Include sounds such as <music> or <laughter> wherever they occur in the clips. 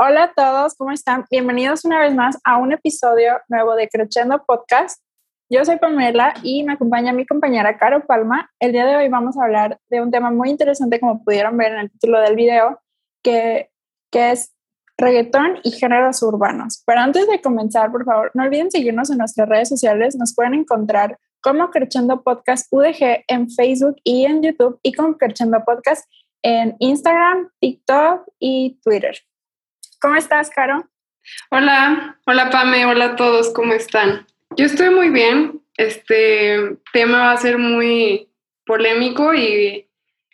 Hola a todos, ¿cómo están? Bienvenidos una vez más a un episodio nuevo de Creciendo Podcast. Yo soy Pamela y me acompaña mi compañera Caro Palma. El día de hoy vamos a hablar de un tema muy interesante, como pudieron ver en el título del video, que, que es reggaetón y géneros urbanos. Pero antes de comenzar, por favor, no olviden seguirnos en nuestras redes sociales. Nos pueden encontrar como Creciendo Podcast UDG en Facebook y en YouTube y como Creciendo Podcast en Instagram, TikTok y Twitter. ¿Cómo estás, Caro? Hola, hola Pame, hola a todos, ¿cómo están? Yo estoy muy bien. Este tema va a ser muy polémico y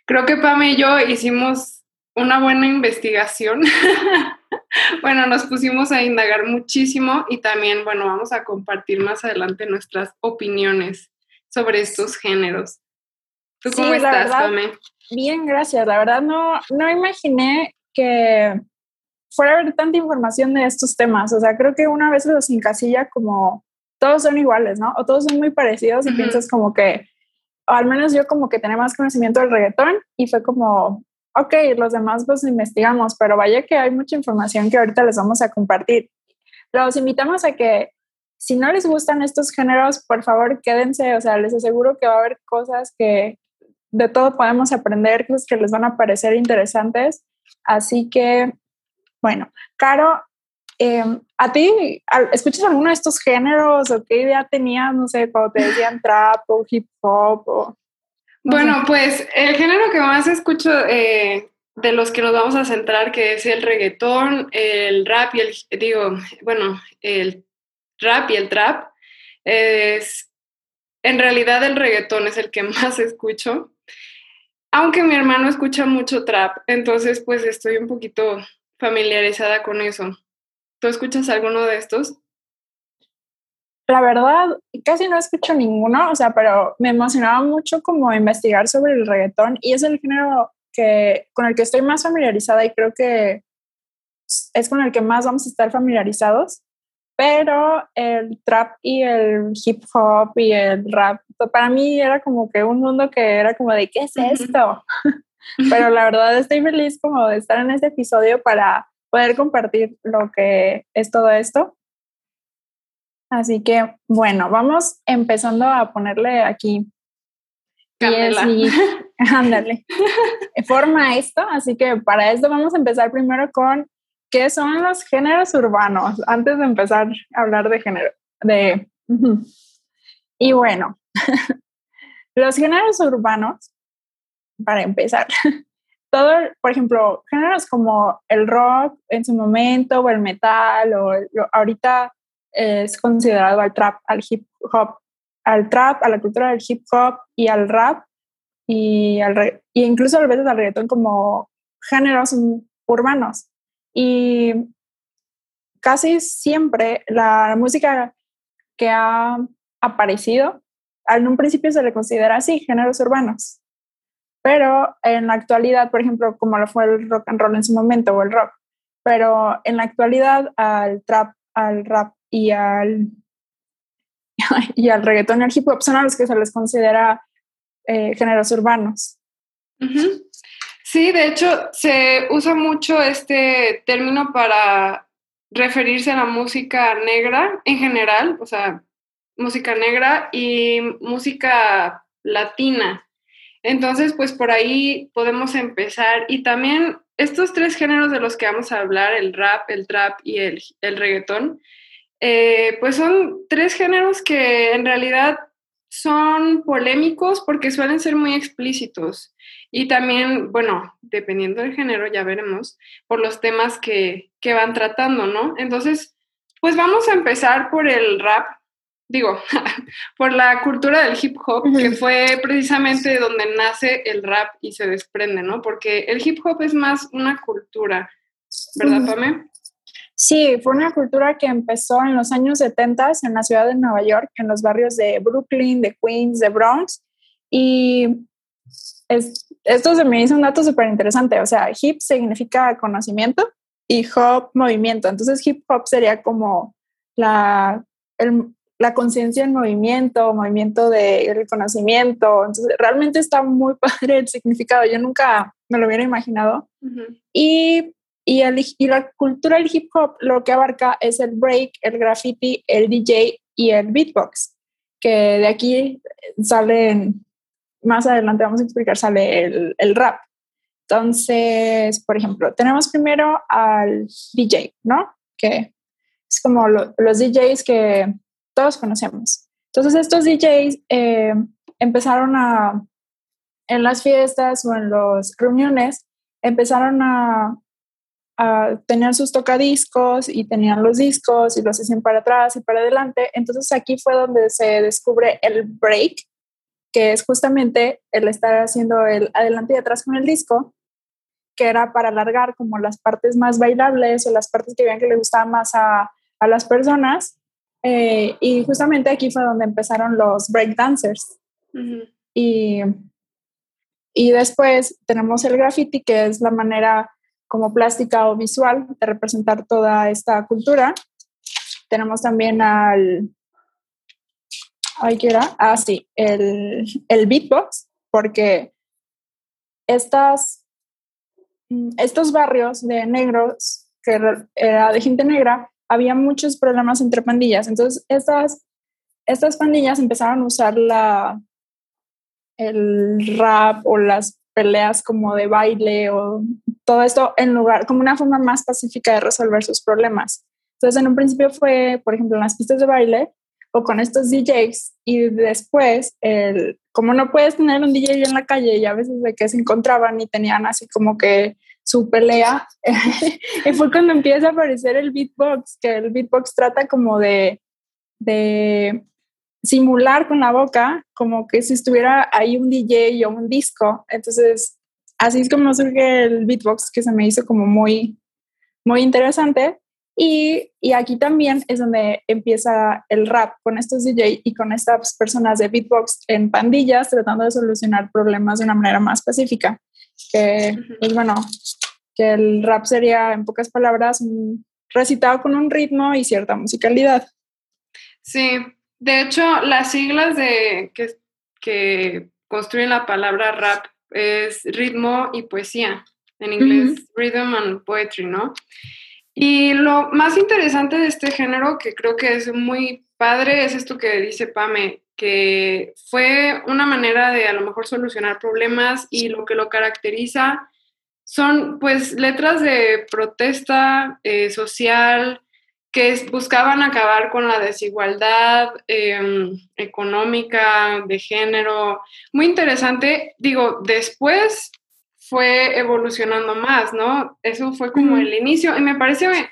creo que Pame y yo hicimos una buena investigación. <laughs> bueno, nos pusimos a indagar muchísimo y también, bueno, vamos a compartir más adelante nuestras opiniones sobre estos géneros. ¿Tú cómo estás, Pame? Bien, gracias. La verdad no, no imaginé que fuera a haber tanta información de estos temas. O sea, creo que una vez los encasilla como todos son iguales, ¿no? O todos son muy parecidos y piensas como que, o al menos yo como que tenía más conocimiento del reggaetón y fue como, ok, los demás pues investigamos, pero vaya que hay mucha información que ahorita les vamos a compartir. Los invitamos a que si no les gustan estos géneros, por favor quédense, o sea, les aseguro que va a haber cosas que de todo podemos aprender, cosas que les van a parecer interesantes. Así que bueno, Caro, em, ¿a ti escuchas alguno de estos géneros o qué idea tenías, no sé, cuando te decían trap o hip hop? O, bueno, pues el género que más escucho eh, de los que nos vamos a centrar, que es el reggaetón, el rap y el, digo, bueno, el rap y el trap, es, en realidad el reggaetón es el que <laughs> más escucho, aunque mi hermano escucha mucho trap, entonces pues estoy un poquito familiarizada con eso. ¿Tú escuchas alguno de estos? La verdad, casi no escucho ninguno, o sea, pero me emocionaba mucho como investigar sobre el reggaetón y es el género que, con el que estoy más familiarizada y creo que es con el que más vamos a estar familiarizados, pero el trap y el hip hop y el rap, para mí era como que un mundo que era como de, ¿qué es esto? <laughs> Pero la verdad estoy feliz como de estar en este episodio para poder compartir lo que es todo esto. Así que bueno, vamos empezando a ponerle aquí y <laughs> ándale, forma esto. Así que para esto vamos a empezar primero con qué son los géneros urbanos, antes de empezar a hablar de género. De, y bueno, <laughs> los géneros urbanos para empezar. <laughs> Todo, por ejemplo, géneros como el rock en su momento, o el metal, o ahorita es considerado al trap, al hip hop, al trap, a la cultura del hip hop y al rap, y, al y incluso a veces al reggaetón como géneros urbanos. Y casi siempre la música que ha aparecido, en un principio se le considera así, géneros urbanos. Pero en la actualidad, por ejemplo, como lo fue el rock and roll en su momento o el rock, pero en la actualidad al trap, al rap y al, <laughs> y al reggaetón y al hip hop son a los que se les considera eh, géneros urbanos. Sí, de hecho se usa mucho este término para referirse a la música negra en general, o sea, música negra y música latina. Entonces, pues por ahí podemos empezar. Y también estos tres géneros de los que vamos a hablar, el rap, el trap y el, el reggaetón, eh, pues son tres géneros que en realidad son polémicos porque suelen ser muy explícitos. Y también, bueno, dependiendo del género, ya veremos, por los temas que, que van tratando, ¿no? Entonces, pues vamos a empezar por el rap, digo, <laughs> por la cultura del hip hop, que fue precisamente donde nace el rap y se desprende, ¿no? Porque el hip hop es más una cultura, ¿verdad, Pame? Sí, fue una cultura que empezó en los años 70 en la ciudad de Nueva York, en los barrios de Brooklyn, de Queens, de Bronx. Y esto se me hizo un dato súper interesante. O sea, hip significa conocimiento y hop movimiento. Entonces, hip hop sería como la, el, la conciencia en movimiento, movimiento de reconocimiento. Entonces, realmente está muy <laughs> padre el significado. Yo nunca me lo hubiera imaginado. Y y, el, y la cultura del hip hop lo que abarca es el break, el graffiti, el DJ y el beatbox, que de aquí salen, más adelante vamos a explicar, sale el, el rap. Entonces, por ejemplo, tenemos primero al DJ, ¿no? Que es como los DJs que todos conocemos. Entonces, estos DJs eh, empezaron a, en las fiestas o en las reuniones, empezaron a a tener sus tocadiscos y tenían los discos y los hacían para atrás y para adelante. Entonces aquí fue donde se descubre el break, que es justamente el estar haciendo el adelante y atrás con el disco, que era para alargar como las partes más bailables o las partes que veían que le gustaba más a, a las personas. Eh, y justamente aquí fue donde empezaron los break dancers. y, y después tenemos el graffiti, que es la manera como plástica o visual de representar toda esta cultura. Tenemos también al, ay, ¿qué era? Ah, sí, el, el beatbox, porque estas, mm, estos barrios de negros, que era de gente negra, había muchos problemas entre pandillas. Entonces, estas, estas pandillas empezaron a usar la, el rap o las peleas como de baile o todo esto en lugar, como una forma más pacífica de resolver sus problemas. Entonces, en un principio fue, por ejemplo, en las pistas de baile o con estos DJs y después, el, como no puedes tener un DJ en la calle y a veces de que se encontraban y tenían así como que su pelea, <laughs> y fue cuando empieza a aparecer el beatbox, que el beatbox trata como de, de simular con la boca como que si estuviera ahí un DJ o un disco. Entonces, así es como surge el beatbox, que se me hizo como muy, muy interesante. Y, y, aquí también es donde empieza el rap con estos DJ y con estas personas de beatbox en pandillas tratando de solucionar problemas de una manera más pacífica. Que, pues bueno, que el rap sería, en pocas palabras, recitado con un ritmo y cierta musicalidad. Sí, de hecho, las siglas de, que, que construyen la palabra rap es ritmo y poesía, en inglés rhythm and poetry, ¿no? Y lo más interesante de este género, que creo que es muy padre, es esto que dice Pame, que fue una manera de a lo mejor solucionar problemas y lo que lo caracteriza son pues letras de protesta eh, social, que buscaban acabar con la desigualdad em, económica, de género. Muy interesante. Digo, después fue evolucionando más, ¿no? Eso fue como el inicio y me parece,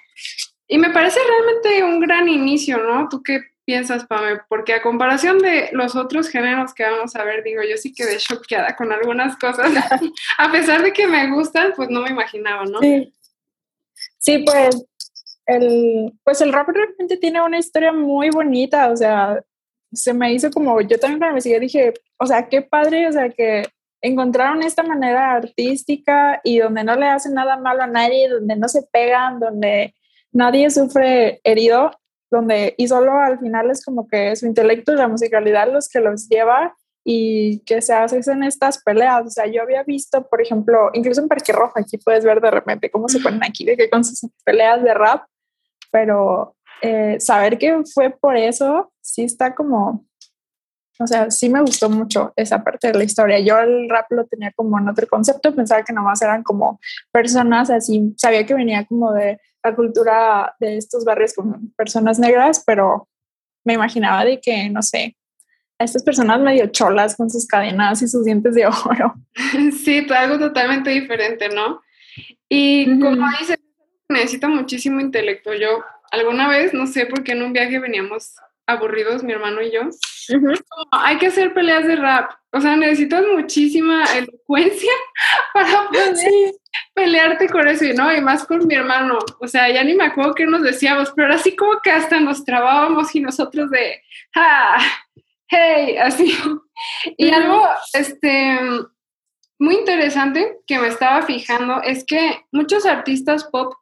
y me parece realmente un gran inicio, ¿no? ¿Tú qué piensas, Pame? Porque a comparación de los otros géneros que vamos a ver, digo, yo sí quedé choqueada con algunas cosas. <laughs> a pesar de que me gustan, pues no me imaginaba, ¿no? Sí. Sí, pues el, pues el rap realmente tiene una historia muy bonita, o sea, se me hizo como, yo también cuando me investigué dije, o sea, qué padre, o sea, que encontraron esta manera artística y donde no le hacen nada malo a nadie, donde no se pegan, donde nadie sufre herido, donde, y solo al final es como que su intelecto y la musicalidad los que los lleva y que se hacen estas peleas. O sea, yo había visto, por ejemplo, incluso en Parque Rojo, aquí puedes ver de repente cómo se ponen aquí de que con sus peleas de rap, pero eh, saber que fue por eso, sí está como, o sea, sí me gustó mucho esa parte de la historia. Yo el rap lo tenía como en otro concepto, pensaba que nomás eran como personas así, sabía que venía como de la cultura de estos barrios con personas negras, pero me imaginaba de que, no sé, a estas personas medio cholas con sus cadenas y sus dientes de oro. <laughs> Sí, algo totalmente diferente, ¿no? Y como dices, necesita muchísimo intelecto. Yo alguna vez, no sé por qué en un viaje veníamos aburridos, mi hermano y yo, hay que hacer peleas de rap. O sea, necesitas muchísima elocuencia <laughs> para poder pelearte con eso, y no, y más con mi hermano. O sea, ya ni me acuerdo qué nos decíamos, pero así como que hasta nos trabábamos y nosotros de, ¡ah! ¡Hey! Así. Y algo, este, muy interesante que me estaba fijando es que muchos artistas pop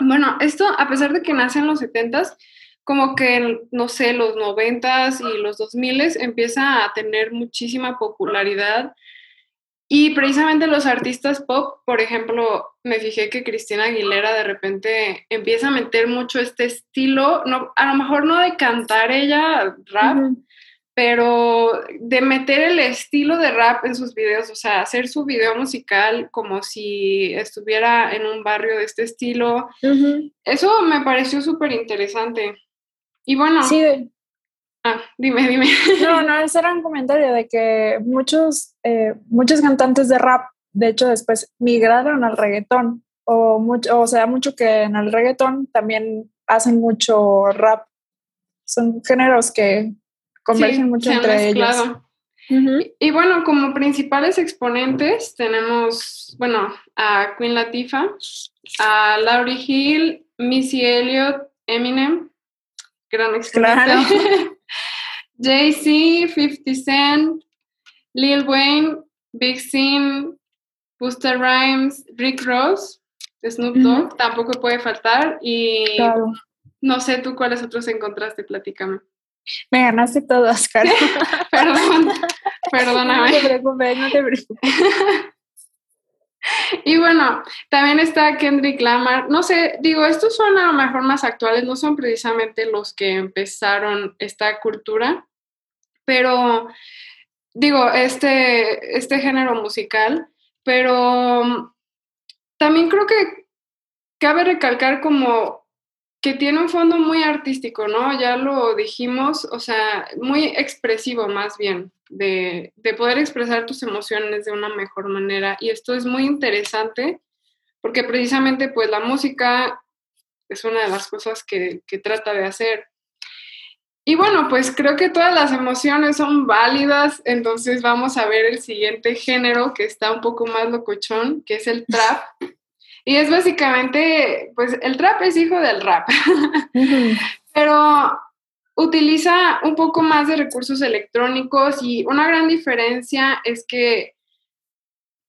bueno, esto a pesar de que nace en los 70s, como que, no sé, los 90s y los 2000s empieza a tener muchísima popularidad Y precisamente los artistas pop, por ejemplo, me fijé que Cristina Aguilera de repente empieza a meter mucho este estilo, no, a lo mejor no de cantar ella rap, pero de meter el estilo de rap en sus videos, o sea, hacer su video musical como si estuviera en un barrio de este estilo. Eso me pareció súper interesante. Y bueno. Sí. Ah, dime, dime. No, <laughs> no, ese era un comentario de que muchos, eh, muchos cantantes de rap, de hecho, después migraron al reggaetón. O, mucho, o sea, mucho que en el reggaetón también hacen mucho rap. Son géneros que convergen mucho entre ellos. y, bueno, como principales exponentes tenemos, bueno, a Queen Latifah, a Laurie Hill, Missy Elliott, Eminem, gran exponente. <laughs> Jay-Z, 50 Cent, Lil Wayne, Big Sin, Buster Rhymes, Rick Ross, Snoop Dogg, tampoco puede faltar. Y no sé tú cuáles otros encontraste, platícame. Me ganaste todo, Oscar. <laughs> Perdón, <laughs> perdóname. No te preocupes, no te preocupes. <laughs> Y bueno, también está Kendrick Lamar. No sé, digo, estos son a lo mejor más actuales, no son precisamente los que empezaron esta cultura, pero digo, este, este género musical, pero también creo que cabe recalcar como que tiene un fondo muy artístico, ¿no? Ya lo dijimos, o sea, muy expresivo más bien, de, poder expresar tus emociones de una mejor manera. Y esto es muy interesante porque precisamente pues la música es una de las cosas que, que trata de hacer. Y bueno, pues creo que todas las emociones son válidas, entonces vamos a ver el siguiente género que está un poco más locochón, que es el trap. <laughs> Y es básicamente, pues el trap es hijo del rap, <laughs> pero utiliza un poco más de recursos electrónicos y una gran diferencia es que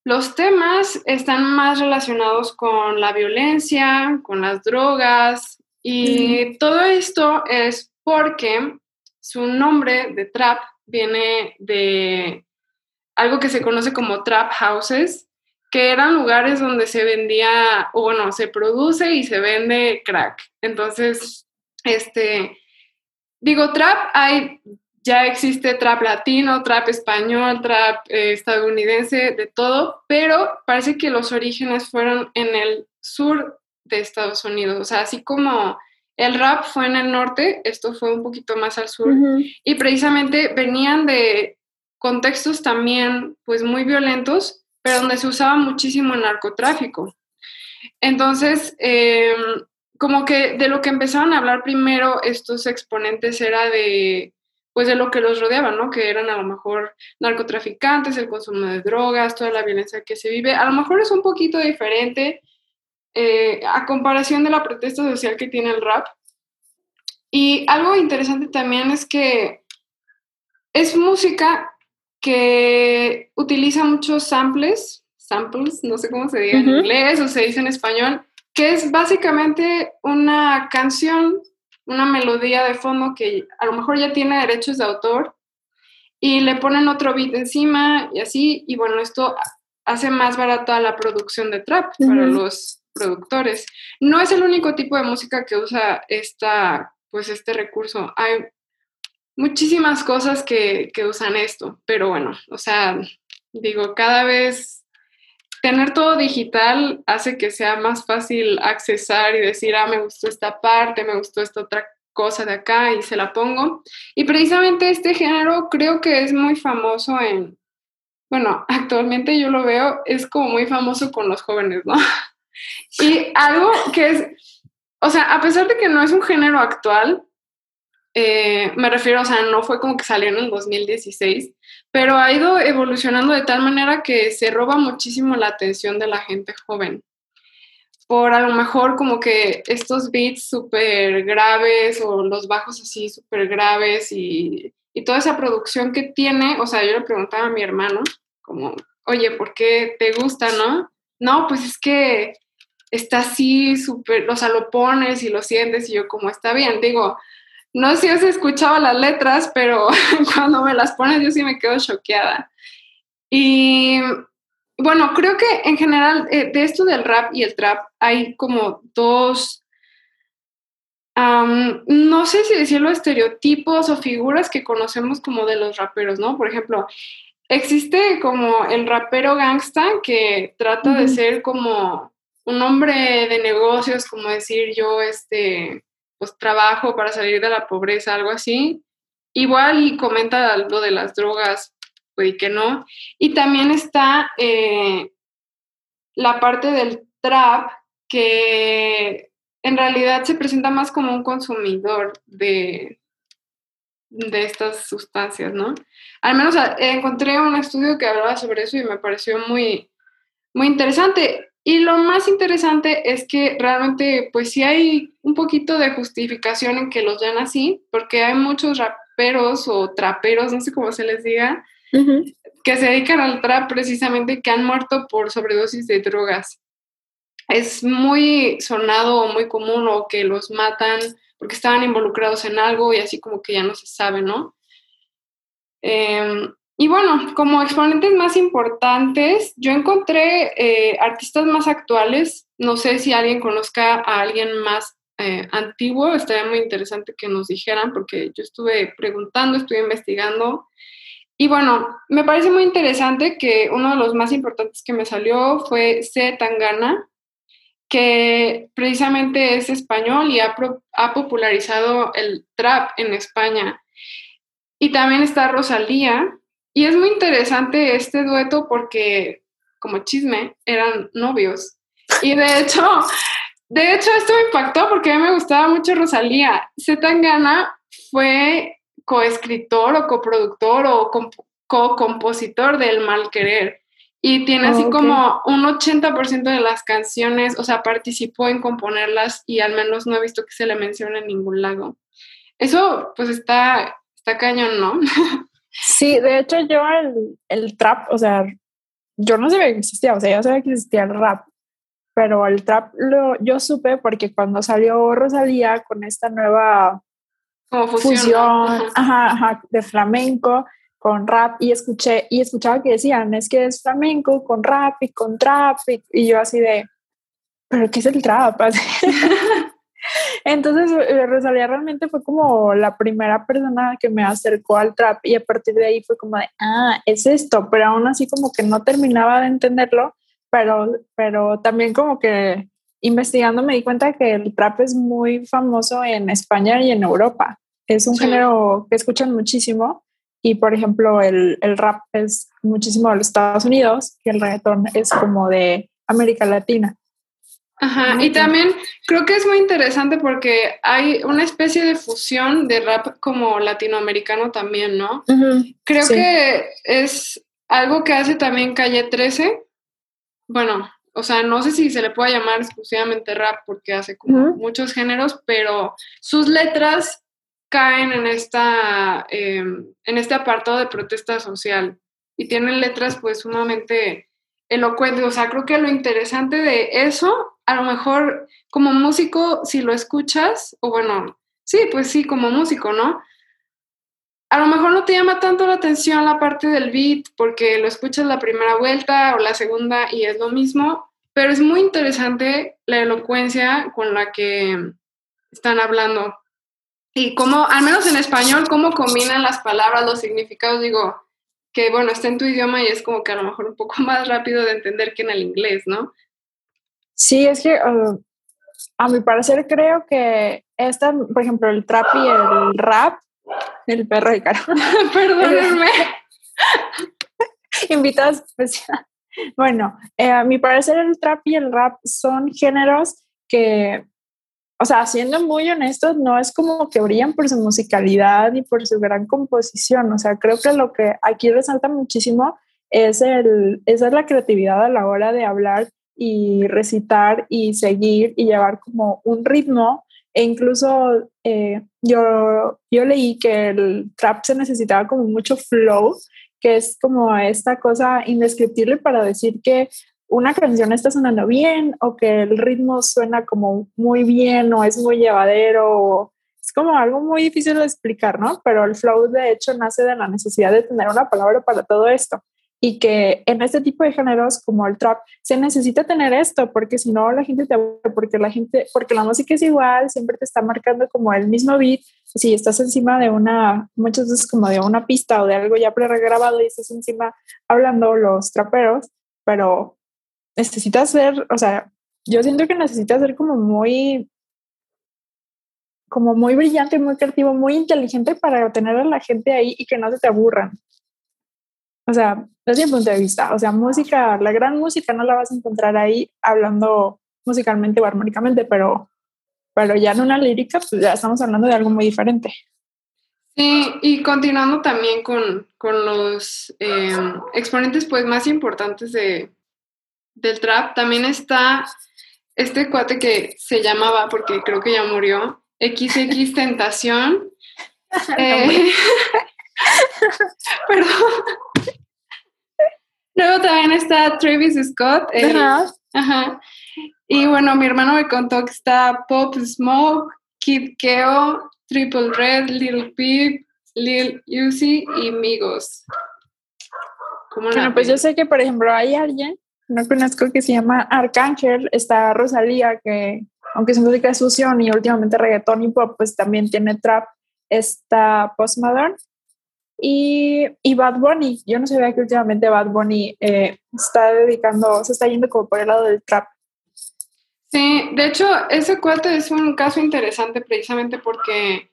los temas están más relacionados con la violencia, con las drogas y todo esto es porque su nombre de trap viene de algo que se conoce como trap houses, que eran lugares donde se vendía, o bueno, se produce y se vende crack. Entonces, este, digo, trap, hay, ya existe trap latino, trap español, trap eh, estadounidense, de todo, pero parece que los orígenes fueron en el sur de Estados Unidos, o sea, así como el rap fue en el norte, esto fue un poquito más al sur, y precisamente venían de contextos también, pues, muy violentos, pero donde se usaba muchísimo el narcotráfico. Entonces, em, como que de lo que empezaron a hablar primero estos exponentes era de, pues de lo que los rodeaba, ¿no? Que eran a lo mejor narcotraficantes, el consumo de drogas, toda la violencia que se vive. A lo mejor es un poquito diferente eh, a comparación de la protesta social que tiene el rap. Y algo interesante también es que es música que utiliza muchos samples, samples, no sé cómo se diga en inglés o se dice en español, que es básicamente una canción, una melodía de fondo que a lo mejor ya tiene derechos de autor y le ponen otro beat encima y así, y bueno, esto hace más barata la producción de trap para los productores. No es el único tipo de música que usa esta, pues este recurso. Hay muchísimas cosas que, usan esto, pero bueno, o sea, digo, cada vez tener todo digital hace que sea más fácil accesar y decir, ah, me gustó esta parte, me gustó esta otra cosa de acá y se la pongo. Y precisamente este género creo que es muy famoso en, bueno, actualmente yo lo veo, es como muy famoso con los jóvenes, ¿no? Y algo que es, o sea, a pesar de que no es un género actual, eh, me refiero, o sea, no fue como que salió en el 2016, pero ha ido evolucionando de tal manera que se roba muchísimo la atención de la gente joven. Por a lo mejor como que estos beats súper graves o los bajos así súper graves y, y toda esa producción que tiene, o sea, yo le preguntaba a mi hermano, como, oye, ¿por qué te gusta, no? No, pues es que está así súper, o sea, lo pones y lo sientes y yo como está bien, digo, no sé si has escuchado las letras, pero <laughs> cuando me las pones yo sí me quedo choqueada. Y bueno, creo que en general eh, de esto del rap y el trap hay como dos no sé si decirlo estereotipos o figuras que conocemos como de los raperos, ¿no? Por ejemplo, existe como el rapero gangsta que trata de ser como un hombre de negocios, como decir yo, este, pues trabajo para salir de la pobreza, algo así. Igual comenta algo de las drogas, pues que no. Y también está eh, la parte del trap que en realidad se presenta más como un consumidor de, de estas sustancias, ¿no? Al menos encontré un estudio que hablaba sobre eso y me pareció muy, muy interesante. Y lo más interesante es que realmente, pues sí hay un poquito de justificación en que los vean así, porque hay muchos raperos o traperos, no sé cómo se les diga, que se dedican al trap precisamente que han muerto por sobredosis de drogas es muy sonado o muy común o que los matan porque estaban involucrados en algo y así como que ya no se sabe, ¿no? Em, y bueno, como exponentes más importantes, yo encontré eh, artistas más actuales. No sé si alguien conozca a alguien más eh, antiguo. Estaría muy interesante que nos dijeran porque yo estuve preguntando, estuve investigando. Y bueno, me parece muy interesante que uno de los más importantes que me salió fue C. Tangana que precisamente es español y ha, popularizado el trap en España. Y también está Rosalía. Y es muy interesante este dueto porque, como chisme, eran novios. Y de <laughs> hecho, de hecho esto me impactó porque a mí me gustaba mucho Rosalía. Zetangana fue coescritor o coproductor o co-compositor del Mal Querer y tiene así como un 80% de las canciones, o sea, participó en componerlas y al menos no he visto que se le mencione en ningún lado. Eso pues está, está cañón, ¿no? <laughs> Sí, de hecho yo el, el trap, o sea, yo no sabía que existía, o sea, yo sabía que existía el rap, pero el trap lo, yo supe porque cuando salió Rosalía con esta nueva como fusión, de flamenco, con rap y escuché y escuchaba que decían, es que es flamenco con rap y con trap y, yo así de, pero ¿qué es el trap? <laughs> <laughs> Entonces eh, Rosalía realmente fue como la primera persona que me acercó al trap y a partir de ahí fue como de, ah, es esto, pero aún así como que no terminaba de entenderlo, pero, pero también como que investigando me di cuenta que el trap es muy famoso en España y en Europa. Es un género que escuchan muchísimo y por ejemplo, el, el, rap es muchísimo de los Estados Unidos y el reggaetón es como de América Latina. Ajá, y también creo que es muy interesante porque hay una especie de fusión de rap como latinoamericano también, ¿no? Creo que es algo que hace también Calle 13. Bueno, o sea, no sé si se le puede llamar exclusivamente rap porque hace como muchos géneros, pero sus letras caen en, esta, em, en este apartado de protesta social y tienen letras pues sumamente elocuentes. O sea, creo que lo interesante de eso, a lo mejor como músico, si lo escuchas, o bueno, sí, pues sí, como músico, ¿no? A lo mejor no te llama tanto la atención la parte del beat porque lo escuchas la primera vuelta o la segunda y es lo mismo, pero es muy interesante la elocuencia con la que están hablando y cómo, al menos en español, cómo combinan las palabras, los significados, digo, que bueno, está en tu idioma y es como que a lo mejor un poco <laughs> más rápido de entender que en el inglés, ¿no? Sí, es que uh, a mi parecer creo que esta, por ejemplo, el trap y el rap, el perro de caro. <laughs> Perdónenme. <laughs> Invitados especial. Bueno, eh, a mi parecer el trap y el rap son géneros que o sea, siendo muy honestos, no es como que brillan por su musicalidad y por su gran composición. O sea, creo que lo que aquí resalta muchísimo es, el, es la creatividad a la hora de hablar y recitar y seguir y llevar como un ritmo. E incluso eh, yo, yo leí que el trap se necesitaba como mucho flow, que es como esta cosa indescriptible para decir que una canción está sonando bien o que el ritmo suena como muy bien o es muy llevadero. es como algo muy difícil de explicar, ¿no? Pero el flow de hecho nace de la necesidad de tener una palabra para todo esto. y que en este tipo de géneros como el trap se necesita tener esto porque si no la gente te porque la gente porque la música es igual siempre te está marcando como el mismo beat si estás encima de una muchas veces como de una pista o de algo ya pregrabado y estás encima hablando los traperos pero necesitas ser o sea yo siento que necesitas ser como muy como muy brillante, muy creativo, muy inteligente para tener a la gente ahí y que no se te aburran. O sea, desde mi punto de vista, o sea, música, la gran música no la vas a encontrar ahí hablando musicalmente o armónicamente, pero, pero ya en una lírica, pues ya estamos hablando de algo muy diferente. Sí, y continuando también con, con los em, exponentes pues más importantes de, del trap, también está este cuate que se llamaba, porque creo que ya murió, XX Tentación. <laughs> Eh, <laughs> perdón. Luego también está Travis Scott. ajá. Y bueno, mi hermano me contó que está Pop Smoke, Kid Keo, Triple Red, Little Peep, Lil Uzi y Migos. bueno, pues yo sé que, por ejemplo, hay alguien, no conozco, que se llama Arcángel, está Rosalía, que aunque su música es fusión y últimamente reggaetón y pop, pues también tiene trap, está Postmodern y, y Bad Bunny. Yo no sabía que últimamente Bad Bunny eh, está dedicando, se está yendo como por el lado del trap. Sí, de hecho, ese cuate es un caso interesante precisamente porque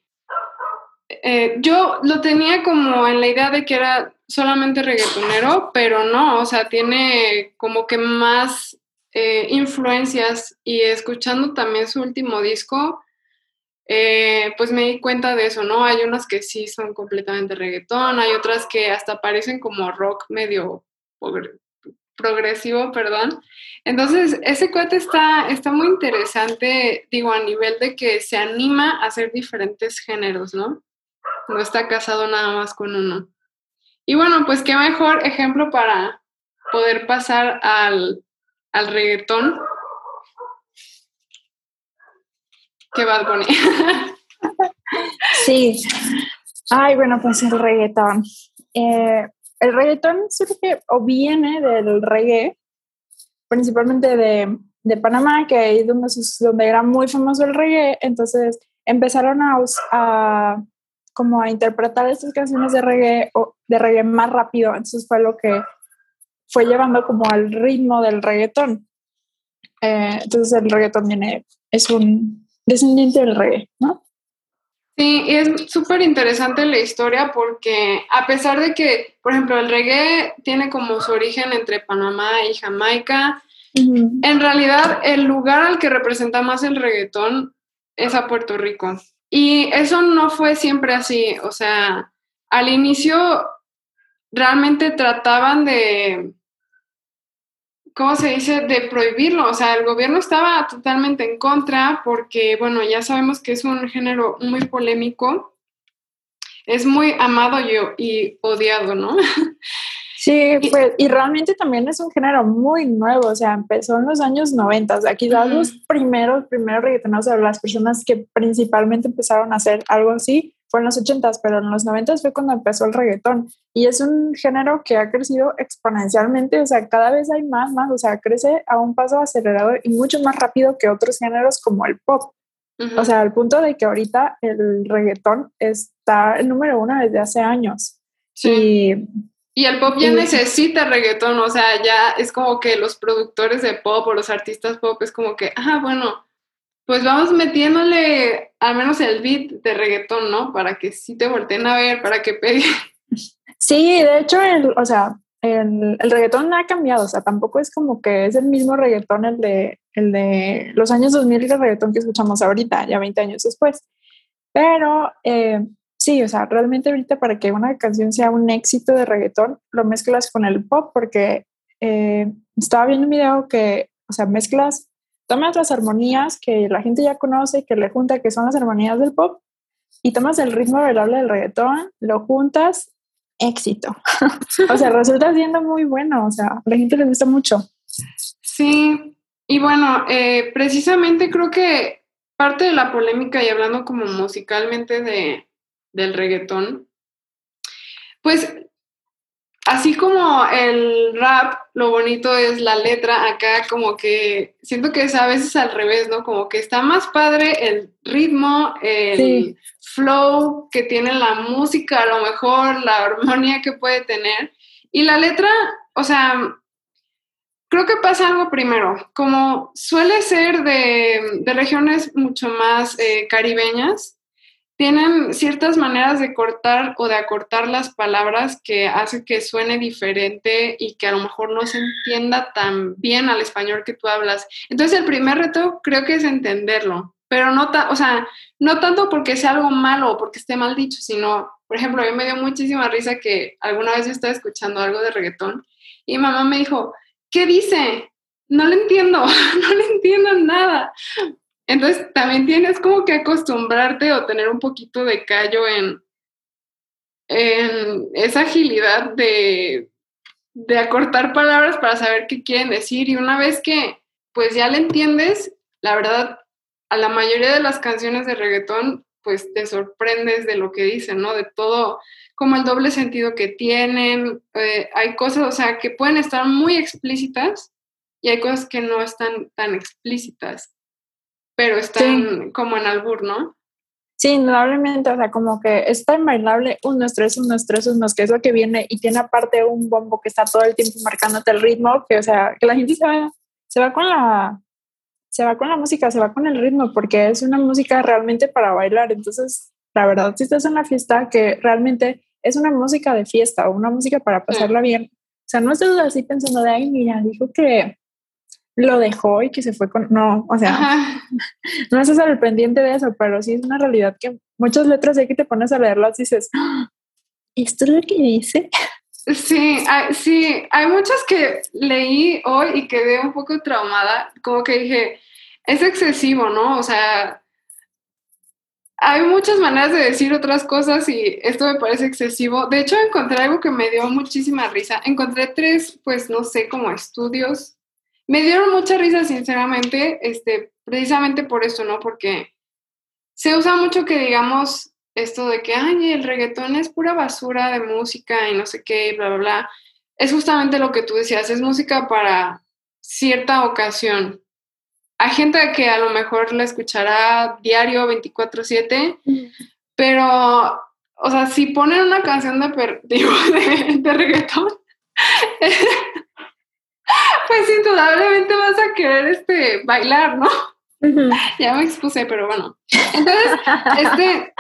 eh, yo lo tenía como en la idea de que era solamente reggaetonero, pero no, o sea, tiene como que más eh, influencias y escuchando también su último disco, eh, pues me di cuenta de eso, ¿no? Hay unas que sí son completamente reggaetón, hay otras que hasta parecen como rock medio progresivo, perdón. Entonces, ese cuate está, está muy interesante, digo, a nivel de que se anima a hacer diferentes géneros, ¿no? No está casado nada más con uno. Y bueno, pues qué mejor ejemplo para poder pasar al, al reggaetón que Bad Bunny. sí. Ay, bueno, pues el reggaetón. Eh, el reggaetón surge o viene del reggae, principalmente de, de Panamá, que es donde, donde era muy famoso el reggae. Entonces empezaron a, a, como a interpretar estas canciones de reggae, o de reggae más rápido. Entonces fue lo que fue llevando como al ritmo del reggaetón. Eh, entonces el reggaetón viene, es un descendiente del reggae, ¿no? Sí, y es súper interesante la historia porque a pesar de que, por ejemplo, el reggae tiene como su origen entre Panamá y Jamaica, en realidad el lugar al que representa más el reggaetón es a Puerto Rico. Y eso no fue siempre así, o sea, al inicio realmente trataban de, ¿cómo se dice?, de prohibirlo. O sea, el gobierno estaba totalmente en contra porque, bueno, ya sabemos que es un género muy polémico, es muy amado y, y odiado, ¿no? <laughs> Sí, pues, y realmente también es un género muy nuevo, o sea, empezó en los años 90, o sea, quizás los primeros, primeros reggaetoneros, o las personas que principalmente empezaron a hacer algo así, fue en los 80 pero en los 90 fue cuando empezó el reggaetón. Y es un género que ha crecido exponencialmente, o sea, cada vez hay más, más, o sea, crece a un paso acelerado y mucho más rápido que otros géneros como el pop. O sea, al punto de que ahorita el reggaetón está el número uno desde hace años. Sí. Y, el pop ya necesita reggaetón, o sea, ya es como que los productores de pop o los artistas pop es como que, ah, bueno, pues vamos metiéndole al menos el beat de reggaetón, ¿no? Para que sí te volteen a ver, para que pegue. Sí, de hecho, el, o sea, el, el, reggaetón no ha cambiado, o sea, tampoco es como que es el mismo reggaetón el de, el de los años 2000 el reggaetón que escuchamos ahorita, ya 20 años después. Pero eh, sí, o sea, realmente ahorita para que una canción sea un éxito de reggaetón, lo mezclas con el pop, porque eh, estaba viendo un video que, o sea, mezclas tomas las armonías que la gente ya conoce, que le junta, que son las armonías del pop, y tomas el ritmo bailable del reggaetón, lo juntas, éxito. <laughs> o sea, resulta siendo muy bueno, o sea, a la gente le gusta mucho. Sí, y bueno, eh, precisamente creo que parte de la polémica y hablando como musicalmente de, del reggaetón, pues así como el rap, lo bonito es la letra, acá como que siento que es a veces al revés, ¿no? Como que está más padre el ritmo, el flow que tiene la música, a lo mejor la armonía que puede tener. Y la letra, o sea, creo que pasa algo primero, como suele ser de, regiones mucho más eh, caribeñas, tienen ciertas maneras de cortar o de acortar las palabras que hace que suene diferente y que a lo mejor no se entienda tan bien al español que tú hablas. Entonces el primer reto creo que es entenderlo, pero no, o sea, no tanto porque sea algo malo o porque esté mal dicho, sino, por ejemplo, a mí me dio muchísima risa que alguna vez yo estaba escuchando algo de reggaetón y mamá me dijo, ¿qué dice? No le entiendo, <laughs> no le entiendo nada. Entonces, también tienes como que acostumbrarte o tener un poquito de callo en, en esa agilidad de, de acortar palabras para saber qué quieren decir. Y una vez que pues ya le entiendes, la verdad, a la mayoría de las canciones de reggaetón, pues te sorprendes de lo que dicen, ¿no? De todo, como el doble sentido que tienen. Eh, hay cosas, o sea, que pueden estar muy explícitas y hay cosas que no están tan explícitas pero están como en albur, ¿no? Sí, indudablemente, o sea, como que es tan bailable, unos, tres, unos, tres, unos, que es lo que viene y tiene aparte un bombo que está todo el tiempo marcándote el ritmo, que o sea, que la gente se va, se va con la, se va con la música, se va con el ritmo, porque es una música realmente para bailar, entonces, la verdad, si estás en una fiesta que realmente es una música de fiesta o una música para pasarla bien, o sea, no estás así pensando de, ay, mira, dijo que lo dejó y que se fue con... No, o sea, <laughs> no estás al pendiente de eso, pero sí es una realidad que muchas letras hay que te pones a leerlas y dices, ¡Ah! ¿esto es lo que dice? Sí, hay, sí, hay muchas que leí hoy y quedé un poco traumada, como que dije, es excesivo, ¿no? O sea, hay muchas maneras de decir otras cosas y esto me parece excesivo. De hecho, encontré algo que me dio muchísima risa. Encontré tres, pues no sé, como estudios me dieron mucha risa, sinceramente, este, precisamente por eso, ¿no? Porque se usa mucho que digamos esto de que, ay, el reggaetón es pura basura de música y no sé qué, bla, bla, bla. Es justamente lo que tú decías, es música para cierta ocasión. Hay gente que a lo mejor la escuchará diario 24/7, pero, o sea, si ponen una canción de, <laughs> de reggaetón, <laughs> pues indudablemente vas a querer este, bailar, ¿no? Ya me expuse, pero bueno. Entonces, este,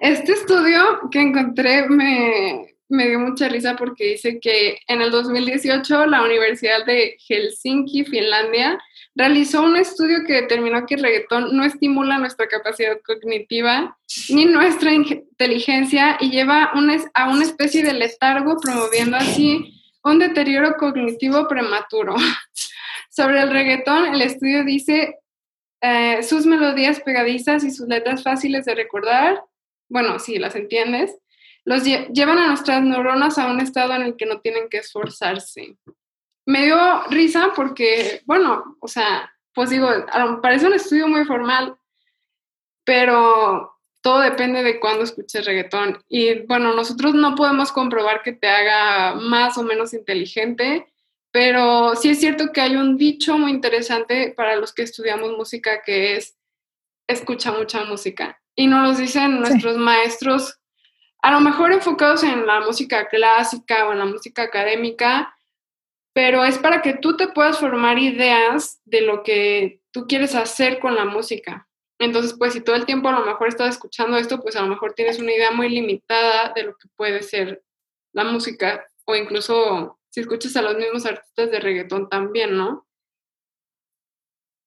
este estudio que encontré me, me dio mucha risa porque dice que en el 2018 la Universidad de Helsinki, Finlandia, realizó un estudio que determinó que el reggaetón no estimula nuestra capacidad cognitiva ni nuestra inteligencia y lleva a una especie de letargo, promoviendo así un deterioro cognitivo prematuro. <laughs> Sobre el reggaetón, el estudio dice eh, sus melodías pegadizas y sus letras fáciles de recordar, bueno, si las entiendes, los llevan a nuestras neuronas a un estado en el que no tienen que esforzarse. Me dio risa porque, bueno, o sea, pues digo, parece un estudio muy formal, pero todo depende de cuándo escuches reggaetón. Y bueno, nosotros no podemos comprobar que te haga más o menos inteligente, pero sí es cierto que hay un dicho muy interesante para los que estudiamos música que es escucha mucha música. Y nos lo dicen nuestros maestros, a lo mejor enfocados en la música clásica o en la música académica, pero es para que tú te puedas formar ideas de lo que tú quieres hacer con la música. Entonces, pues si todo el tiempo a lo mejor estás escuchando esto, pues a lo mejor tienes una idea muy limitada de lo que puede ser la música o incluso si escuchas a los mismos artistas de reggaetón también, ¿no?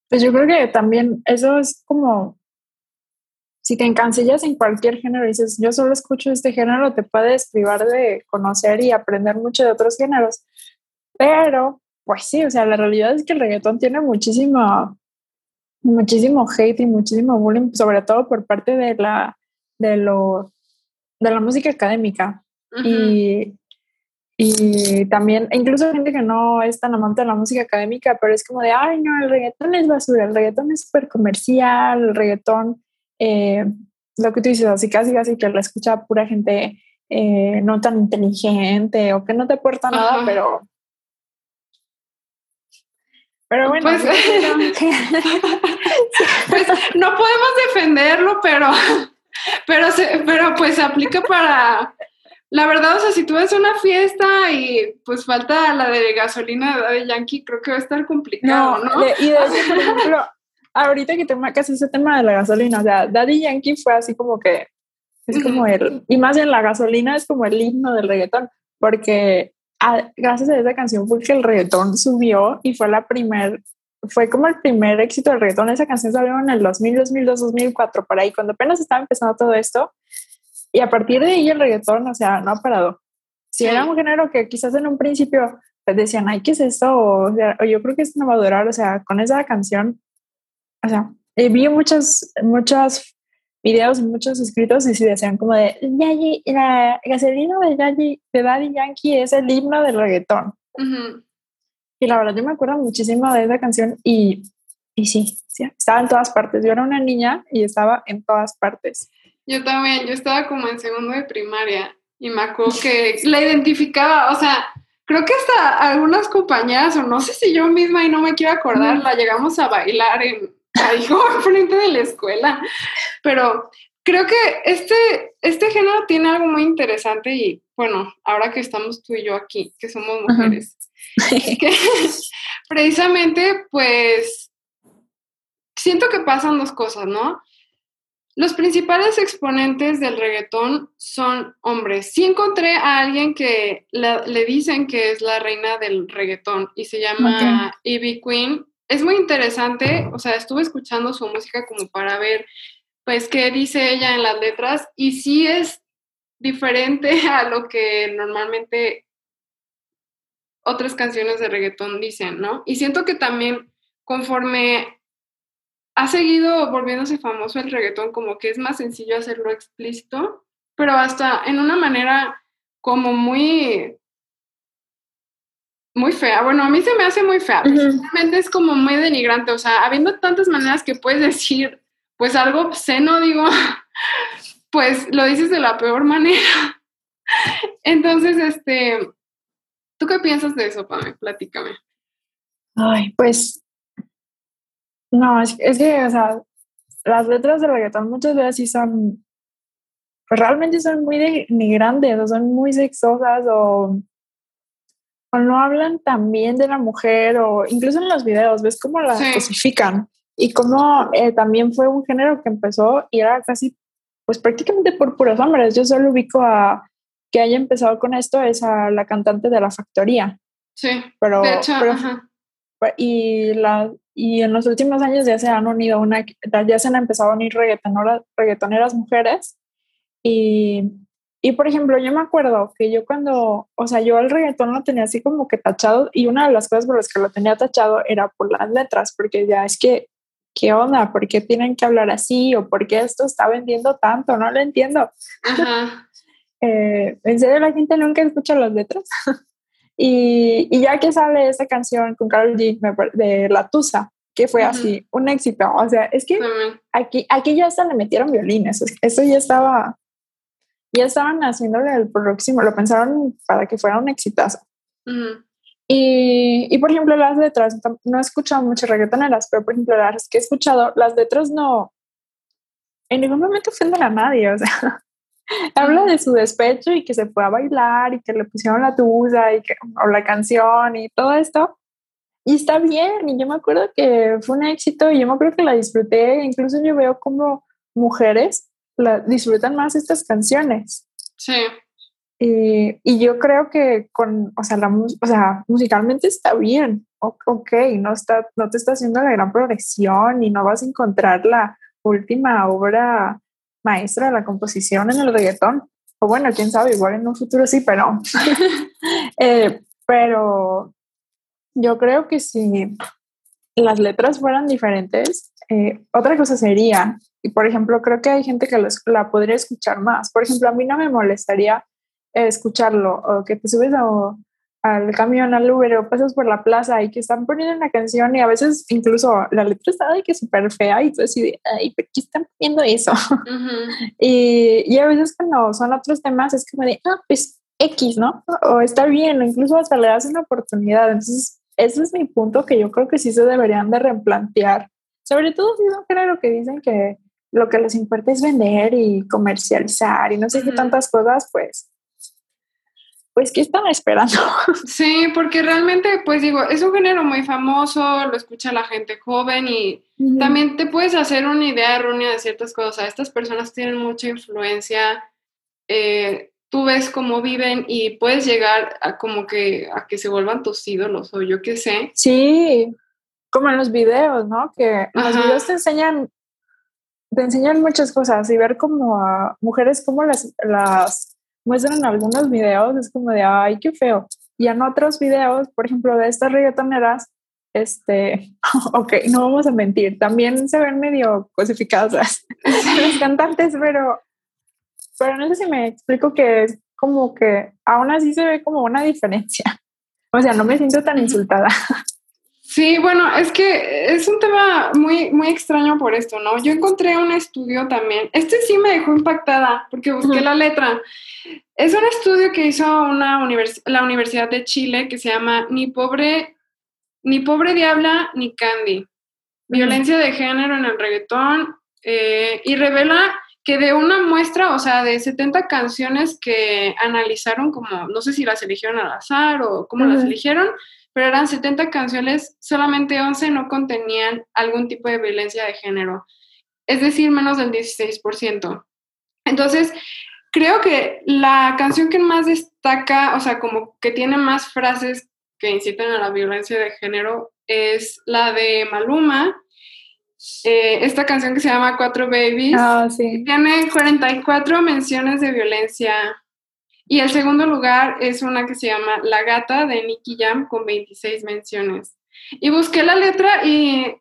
Pues yo creo que también eso es como, si te encancillas en cualquier género y dices, yo solo escucho este género, te puedes privar de conocer y aprender mucho de otros géneros. Pero, pues sí, o sea, la realidad es que el reggaetón tiene muchísima muchísimo hate y muchísimo bullying, sobre todo por parte de la, de lo, de la música académica. y, y también, incluso gente que no es tan amante de la música académica, pero es como de, ay, no, el reggaetón es basura, el reggaetón es súper comercial, el reggaetón, eh, lo que tú dices, así casi casi que lo escucha pura gente eh, no tan inteligente o que no te aporta nada, pero... Pero bueno, pues, <laughs> pues, no podemos defenderlo, pero, pero, pero pues aplica para, la verdad, o sea, si tú ves una fiesta y pues falta la de gasolina de Daddy Yankee, creo que va a estar complicado, ¿no? y de hecho, por ejemplo, ahorita que te marcas ese tema de la gasolina, o sea, Daddy Yankee fue así como que es como el, y más bien la gasolina es como el himno del reggaetón, porque gracias a esa canción fue que el reggaetón subió y fue la primer, fue como el primer éxito del reggaetón. Esa canción salió en el 2000, 2002, 2004, por ahí, cuando apenas estaba empezando todo esto. Y a partir de ahí el reggaetón, o sea, no ha parado. Si era un género que quizás en un principio pues decían, ay, ¿qué es esto? O, sea, o yo creo que esto no va a durar, o sea, con esa canción, o sea, vi muchas, muchas videos y muchos escritos y sí decían como de la gasolina de, Daddy, de Daddy Yankee es el himno del reggaetón. Y la verdad yo me acuerdo muchísimo de esa canción y, y sí, sí, estaba en todas partes. Yo era una niña y estaba en todas partes. Yo también, yo estaba como en segundo de primaria y me acuerdo que la identificaba, o sea, creo que hasta algunas compañeras, o no sé si yo misma y no me quiero acordar, la llegamos a bailar en, ahí <laughs> frente de la escuela. Pero creo que este, este género tiene algo muy interesante y bueno, ahora que estamos tú y yo aquí, que somos mujeres, que <laughs> precisamente pues siento que pasan dos cosas, ¿no? Los principales exponentes del reggaetón son hombres. Sí encontré a alguien que le dicen que es la reina del reggaetón y se llama Ivy Queen es muy interesante, o sea, estuve escuchando su música como para ver, pues, qué dice ella en las letras y sí es diferente <laughs> a lo que normalmente otras canciones de reggaetón dicen, ¿no? Y siento que también conforme ha seguido volviéndose famoso el reggaetón, como que es más sencillo hacerlo explícito, pero hasta en una manera como muy muy fea. Bueno, a mí se me hace muy fea. Realmente es como muy denigrante. O sea, habiendo tantas maneras que puedes decir, pues algo obsceno, digo, <laughs> pues lo dices de la peor manera. <laughs> Entonces, este, ¿tú qué piensas de eso, Pame? Platícame. Ay, pues, no, es, es que, o sea, las letras de reggaetón muchas veces sí son, pues realmente son muy denigrantes, o son muy sexosas o o no hablan también de la mujer o incluso en los videos, ves cómo la cosifican y cómo eh, también fue un género que empezó y era casi, pues prácticamente por puros hombres. Yo solo ubico a que haya empezado con esto es a la cantante de la factoría. Sí, pero, de hecho, y, la, y en los últimos años ya se han unido una, ya se han empezado a unir reggaetoneras, reggaetoneras mujeres y y por ejemplo, yo me acuerdo que yo cuando, o sea, yo el reggaetón lo tenía así como que tachado y una de las cosas por las que lo tenía tachado era por las letras, porque ya es que, ¿qué onda? ¿Por qué tienen que hablar así? ¿O por qué esto está vendiendo tanto? No lo entiendo. Ajá. <laughs> eh, en serio, la gente nunca escucha las letras. <laughs> y, y, ya que sale esa canción con Carol G de La Tusa, que fue así, un éxito. O sea, es que aquí, aquí ya hasta le metieron violines. Eso ya estaba ya estaban haciéndole el próximo, lo pensaron para que fuera un exitazo. y, y, por ejemplo, las letras, no he escuchado muchas reggaetoneras, pero por ejemplo, las que he escuchado, las letras no, en ningún momento ofenden a nadie, o sea, <laughs> habla de su despecho y que se fue a bailar y que le pusieron la tusa y que, o la canción y todo esto. Y está bien, y yo me acuerdo que fue un éxito y yo me acuerdo que la disfruté, incluso yo veo como mujeres la, disfrutan más estas canciones. Sí. Y, y, yo creo que con, o sea, la, o sea, musicalmente está bien, ok, no, está, no te está haciendo la gran progresión y no vas a encontrar la última obra maestra de la composición en el reggaetón. O bueno, quién sabe, igual en un futuro sí, pero, <laughs> eh, pero yo creo que si las letras fueran diferentes, eh, otra cosa sería y por ejemplo, creo que hay gente que la podría escuchar más. Por ejemplo, a mí no me molestaría escucharlo o que te subes a, al camión, al Uber o pasas por la plaza y que están poniendo una canción y a veces incluso la letra está de que súper fea y tú así de, ay, ¿por qué están poniendo eso? <laughs> y, y, a veces cuando son otros temas es como de, ah, pues X, ¿no? O está bien, o incluso hasta le das una oportunidad. Entonces, ese es mi punto que yo creo que sí se deberían de replantear. Sobre todo si es un género que dicen que lo que les importa es vender y comercializar y no sé qué tantas cosas, pues pues, ¿qué están esperando? <laughs> Sí, porque realmente, pues digo, es un género muy famoso, lo escucha la gente joven y también te puedes hacer una idea errónea de ciertas cosas. Estas personas tienen mucha influencia, eh, tú ves cómo viven y puedes llegar a como que, a que se vuelvan tus ídolos o yo qué sé. Sí, como en los videos, ¿no? Que los videos te enseñan te enseñan muchas cosas y ver como a mujeres como las, las muestran algunos videos, es como de, ay, qué feo. Y en otros videos, por ejemplo, de estas reggaetoneras, este, <laughs> ok, no vamos a mentir, también se ven medio cosificadas <laughs> las, cantantes, pero, pero no sé si me explico que es como que aún así se ve como una diferencia. O sea, no me siento tan insultada. Sí, bueno, es que es un tema muy, muy extraño por esto, ¿no? Yo encontré un estudio también, este sí me dejó impactada porque busqué la letra. Es un estudio que hizo una la Universidad de Chile que se llama Ni pobre, ni pobre diabla ni candy. Violencia de género en el reggaetón eh, y revela que de una muestra, o sea, de 70 canciones que analizaron como, no sé si las eligieron al azar o cómo las eligieron, pero eran 70 canciones, solamente 11 no contenían algún tipo de violencia de género, es decir, menos del 16%. Entonces, creo que la canción que más destaca, o sea, como que tiene más frases que incitan a la violencia de género, es la de Maluma, eh, esta canción que se llama Cuatro Babies. Ah, sí. Tiene 44 menciones de violencia y el segundo lugar es una que se llama La Gata de Nicky Jam con 26 menciones. Y busqué la letra y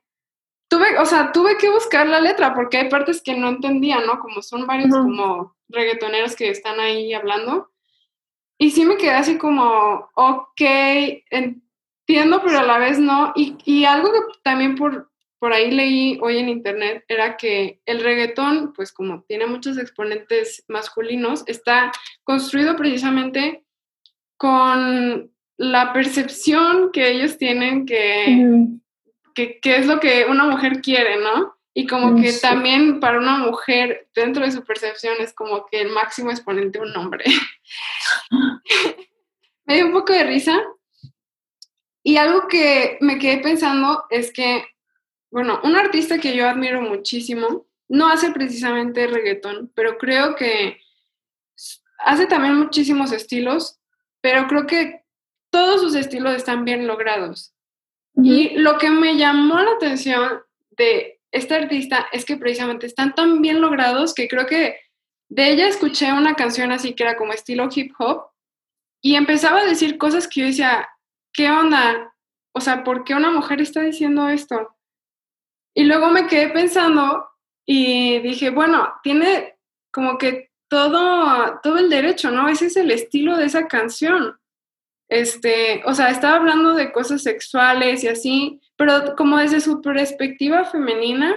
tuve, o sea, tuve que buscar la letra porque hay partes que no entendía, ¿no? Como son varios como reggaetoneros que están ahí hablando. Y sí me quedé así como, ok, entiendo, pero a la vez no. Y, y algo que también por, por ahí leí hoy en internet era que el reggaetón, pues como tiene muchos exponentes masculinos, está construido precisamente con la percepción que ellos tienen que, que, es lo que una mujer quiere, ¿no? Y como que también para una mujer, dentro de su percepción, es como que el máximo exponente un hombre. <laughs> me dio un poco de risa. Y algo que me quedé pensando es que bueno, un artista que yo admiro muchísimo, no hace precisamente reggaetón, pero creo que hace también muchísimos estilos, pero creo que todos sus estilos están bien logrados. Y lo que me llamó la atención de este artista es que precisamente están tan bien logrados que creo que de ella escuché una canción así que era como estilo hip hop y empezaba a decir cosas que yo decía, ¿qué onda? O sea, ¿por qué una mujer está diciendo esto? Y luego me quedé pensando y dije, bueno, tiene como que todo, todo el derecho, ¿no? Ese es el estilo de esa canción. Este, o sea, estaba hablando de cosas sexuales y así, pero como desde su perspectiva femenina.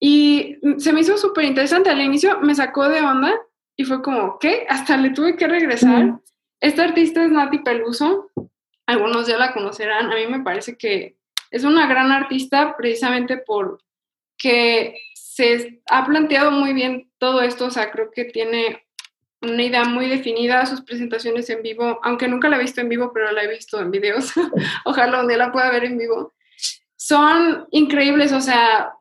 Y se me hizo súper interesante. Al inicio me sacó de onda y fue como, ¿qué? Hasta le tuve que regresar. Esta artista es Nati Peluso. Algunos ya la conocerán. A mí me parece que es una gran artista precisamente porque se ha planteado muy bien todo esto, o sea, creo que tiene una idea muy definida, sus presentaciones en vivo, aunque nunca la he visto en vivo, pero la he visto en videos, <laughs> ojalá día la pueda ver en vivo, son increíbles, o sea,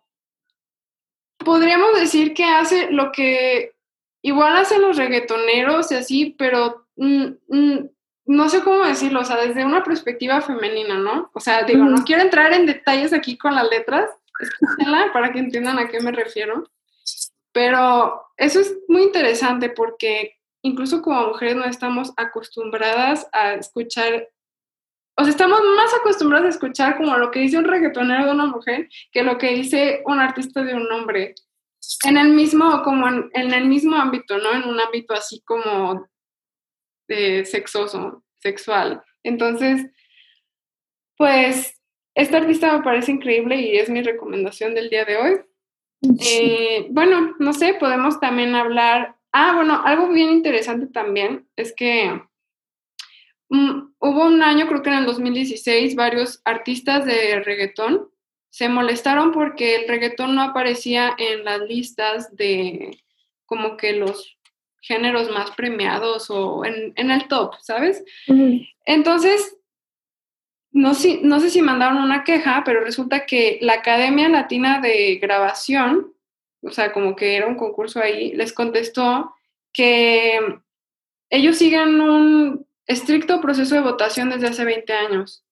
podríamos decir que hace lo que igual hacen los reggaetoneros y así, pero mm, mm, no sé cómo decirlo, o sea, desde una perspectiva femenina, ¿no? O sea, digo, no quiero entrar en detalles aquí con las letras, escúchenla <laughs> para que entiendan a qué me refiero, pero eso es muy interesante porque incluso como mujeres no estamos acostumbradas a escuchar, o sea, estamos más acostumbradas a escuchar como lo que dice un reggaetonero de una mujer que lo que dice un artista de un hombre. En el mismo, como en, en el mismo ámbito, ¿no? En un ámbito así como sexoso, sexual. Entonces, pues, esta artista me parece increíble y es mi recomendación del día de hoy. Eh, bueno, no sé, podemos también hablar. Ah, bueno, algo bien interesante también es que mm, hubo un año, creo que en el 2016, varios artistas de reggaetón se molestaron porque el reggaetón no aparecía en las listas de como que los géneros más premiados o en, el top, ¿sabes? Entonces, no, no sé si mandaron una queja, pero resulta que la Academia Latina de Grabación, o sea, como que era un concurso ahí, les contestó que ellos siguen un estricto proceso de votación desde hace 20 años.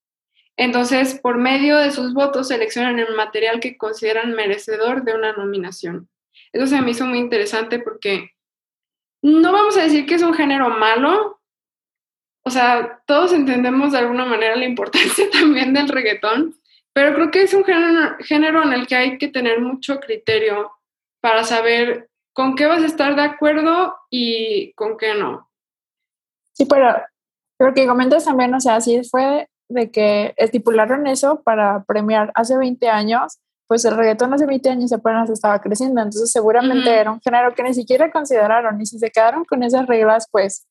Entonces, por medio de sus votos, seleccionan el material que consideran merecedor de una nominación. Eso se me hizo muy interesante porque no vamos a decir que es un género malo, o sea, todos entendemos de alguna manera la importancia <laughs> también del reggaetón, pero creo que es un género, en el que hay que tener mucho criterio para saber con qué vas a estar de acuerdo y con qué no. Sí, pero lo que comentas también, o sea, sí fue de que estipularon eso para premiar hace 20 años, pues el reggaetón hace 20 años apenas estaba creciendo, entonces seguramente era un género que ni siquiera consideraron y si se quedaron con esas reglas, pues,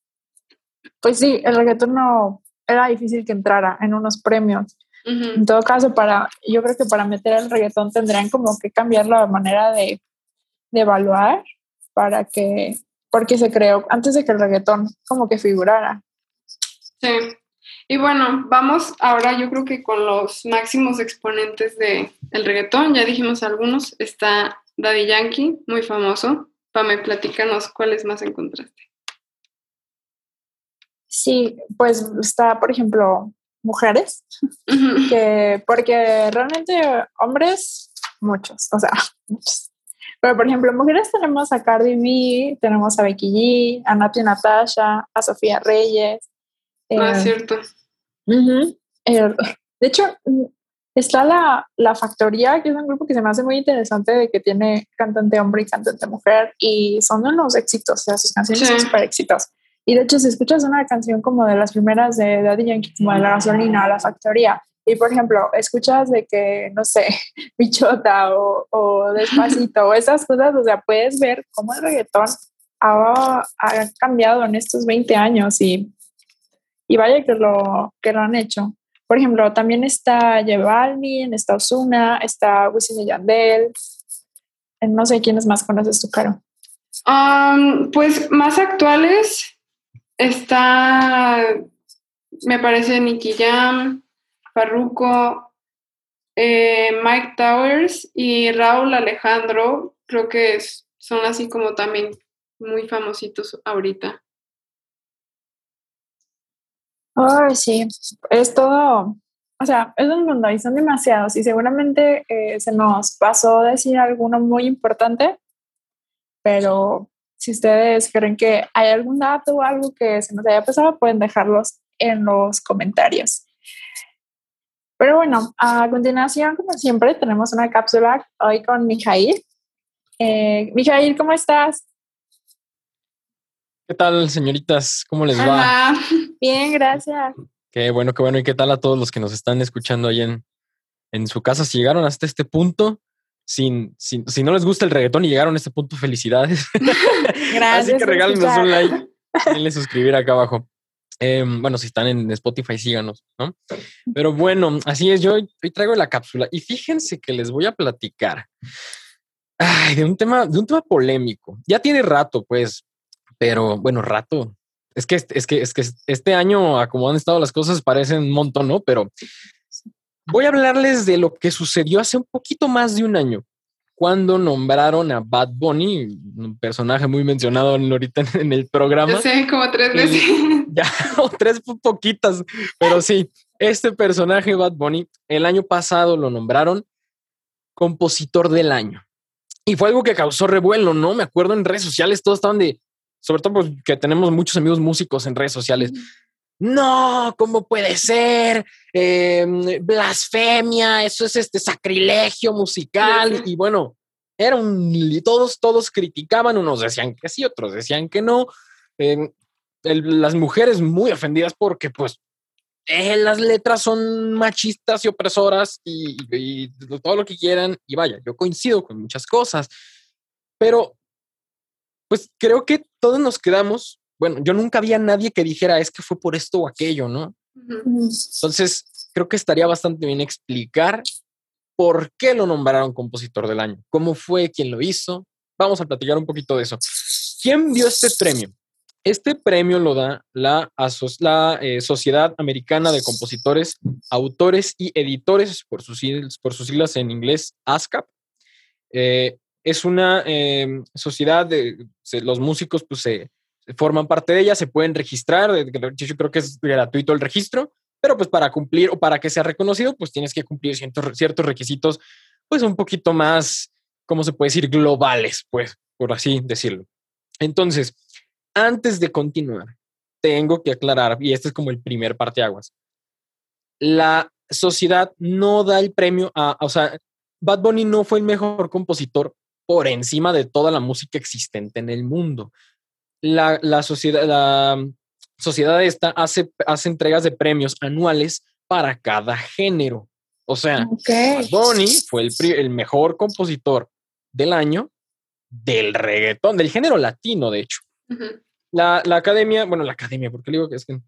pues sí, el reggaetón no era difícil que entrara en unos premios. En todo caso, para, yo creo que para meter el reggaetón tendrían como que cambiar la manera de, de evaluar para que, porque se creó antes de que el reggaetón como que figurara. Sí, y bueno, vamos ahora yo creo que con los máximos exponentes de el reggaetón, ya dijimos algunos, está Daddy Yankee, muy famoso. Pame, platícanos cuáles más encontraste. Sí, pues está, por ejemplo, mujeres, que, porque realmente hombres, muchos, o sea, muchos. Pero, por ejemplo, mujeres tenemos a Cardi B, tenemos a Becky G, a Nati Natasha, a Sofía Reyes, Ah, es eh, cierto. de hecho, está la, la, Factoría, que es un grupo que se me hace muy interesante, de que tiene cantante hombre y cantante mujer, y son unos éxitos, o sea, sus canciones son súper éxitos. Y de hecho, si escuchas una canción como de las primeras de Daddy Yankee, como de La Gasolina, La Factoría, y por ejemplo, escuchas de que, no sé, <laughs> Bichota o, o Despacito o esas cosas, o sea, puedes ver cómo el reggaetón ha, ha cambiado en estos 20 años y y vaya que lo, que lo han hecho. Por ejemplo, también está J Balvin, está Osuna, está Wisin y Yandel. Eh, no sé quiénes más conoces tú, Caro. pues más actuales está, me parece, Nicky Jam, Farruko, eh, Mike Towers y Raúl Alejandro. Creo que son así como también muy famositos ahorita. Ay, sí, es todo, o sea, es un mundo y son demasiados y seguramente eh, se nos pasó decir alguno muy importante, pero si ustedes creen que hay algún dato o algo que se nos haya pasado, pueden dejarlos en los comentarios. Pero bueno, a continuación, como siempre, tenemos una cápsula hoy con Mijail. Eh, Mijail, ¿cómo estás? ¿Qué tal, señoritas? ¿Cómo les va? Bien, gracias. Qué bueno, qué bueno. ¿Y qué tal a todos los que nos están escuchando ahí en, en su casa? Si llegaron hasta este punto, sin, sin, si no les gusta el reggaetón y llegaron a este punto, felicidades. <laughs> Gracias. Así que regálenos un like. Denle suscribir acá abajo. Em, bueno, si están en Spotify, síganos, ¿no? Pero bueno, así es. Yo hoy traigo la cápsula y fíjense que les voy a platicar de un tema, de un tema polémico. Ya tiene rato, pues, pero bueno, rato. Es que, es que, es que este año, a como han estado las cosas, parecen un montón, ¿no? Pero voy a hablarles de lo que sucedió hace un poquito más de un año, cuando nombraron a Bad Bunny, un personaje muy mencionado ahorita en el programa. sé, como tres veces. <laughs> ya, o tres poquitas, pero sí, este personaje, Bad Bunny, el año pasado lo nombraron compositor del año. Y fue algo que causó revuelo, ¿no? Me acuerdo en redes sociales, todos estaban de, sobre todo porque tenemos muchos amigos músicos en redes sociales. No, ¿cómo puede ser? Em, blasfemia, eso es este sacrilegio musical. Y bueno, era un. Todos, todos criticaban, unos decían que sí, otros decían que no. Em, las mujeres muy ofendidas porque, pues, eh, las letras son machistas y opresoras y, todo lo que quieran. Y vaya, yo coincido con muchas cosas, pero pues creo que todos nos quedamos. Bueno, yo nunca había nadie que dijera es que fue por esto o aquello, ¿no? Entonces, creo que estaría bastante bien explicar por qué lo nombraron compositor del año, cómo fue, quién lo hizo. Vamos a platicar un poquito de eso. ¿Quién dio este premio? Este premio lo da la, la eh, Sociedad Americana de Compositores, Autores y Editores, por sus, por sus siglas en inglés, ASCAP. Eh, es una em, sociedad de los músicos pues se, forman parte de ella, se pueden registrar, yo creo que es gratuito el registro, pero pues para cumplir o para que sea reconocido, pues tienes que cumplir ciertos, ciertos requisitos, pues un poquito más, ¿cómo se puede decir? Globales, pues, por así decirlo. Entonces, antes de continuar, tengo que aclarar, y este es como el primer parteaguas, la sociedad no da el premio a, o sea, Bad Bunny no fue el mejor compositor por encima de toda la música existente en el mundo. La, la sociedad, la sociedad esta hace, hace entregas de premios anuales para cada género. O sea, Bad Bunny fue el, el mejor compositor del año del reggaetón, del género latino, de hecho la, la, academia, bueno, la academia, porque digo que es que.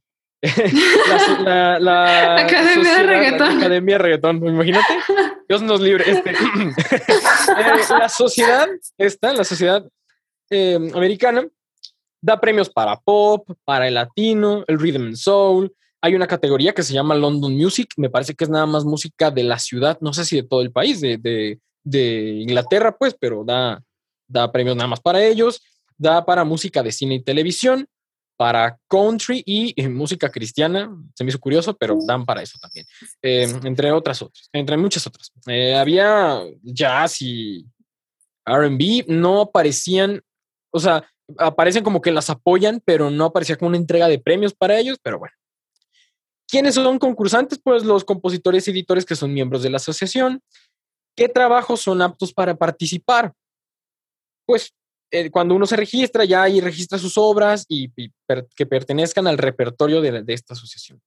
<laughs> la, la, <laughs> academia de reggaetón. academia de reggaetón, imagínate. <laughs> Dios nos libre. Este, <laughs> <clears throat> eh, la sociedad, esta, la sociedad eh, americana, da premios para pop, para el latino, el rhythm and soul. Hay una categoría que se llama London Music, me parece que es nada más música de la ciudad, no sé si de todo el país, de, de, de Inglaterra, pues, pero da, da premios nada más para ellos da para música de cine y televisión, para country y, eh, música cristiana. Se me hizo curioso, pero dan para eso también. Eh, entre otras otras, entre muchas otras. Eh, había jazz y RB, no aparecían, o sea, aparecen como que las apoyan, pero no aparecía como una entrega de premios para ellos, pero bueno. ¿Quiénes son concursantes? Pues los compositores y editores que son miembros de la asociación. ¿Qué trabajos son aptos para participar? Pues eh, cuando uno se registra, ya ahí registra sus obras y, que pertenezcan al repertorio de, esta asociación.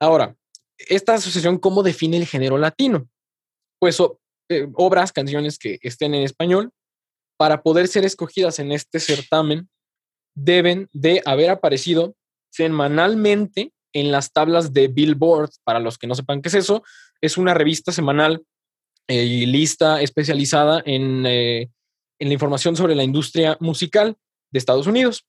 Ahora, esta asociación, ¿cómo define el género latino? Pues eh, obras, canciones que estén en español, para poder ser escogidas en este certamen, deben de haber aparecido semanalmente en las tablas de Billboard. Para los que no sepan qué es eso, es una revista semanal eh, y lista especializada en en la información sobre la industria musical de Estados Unidos.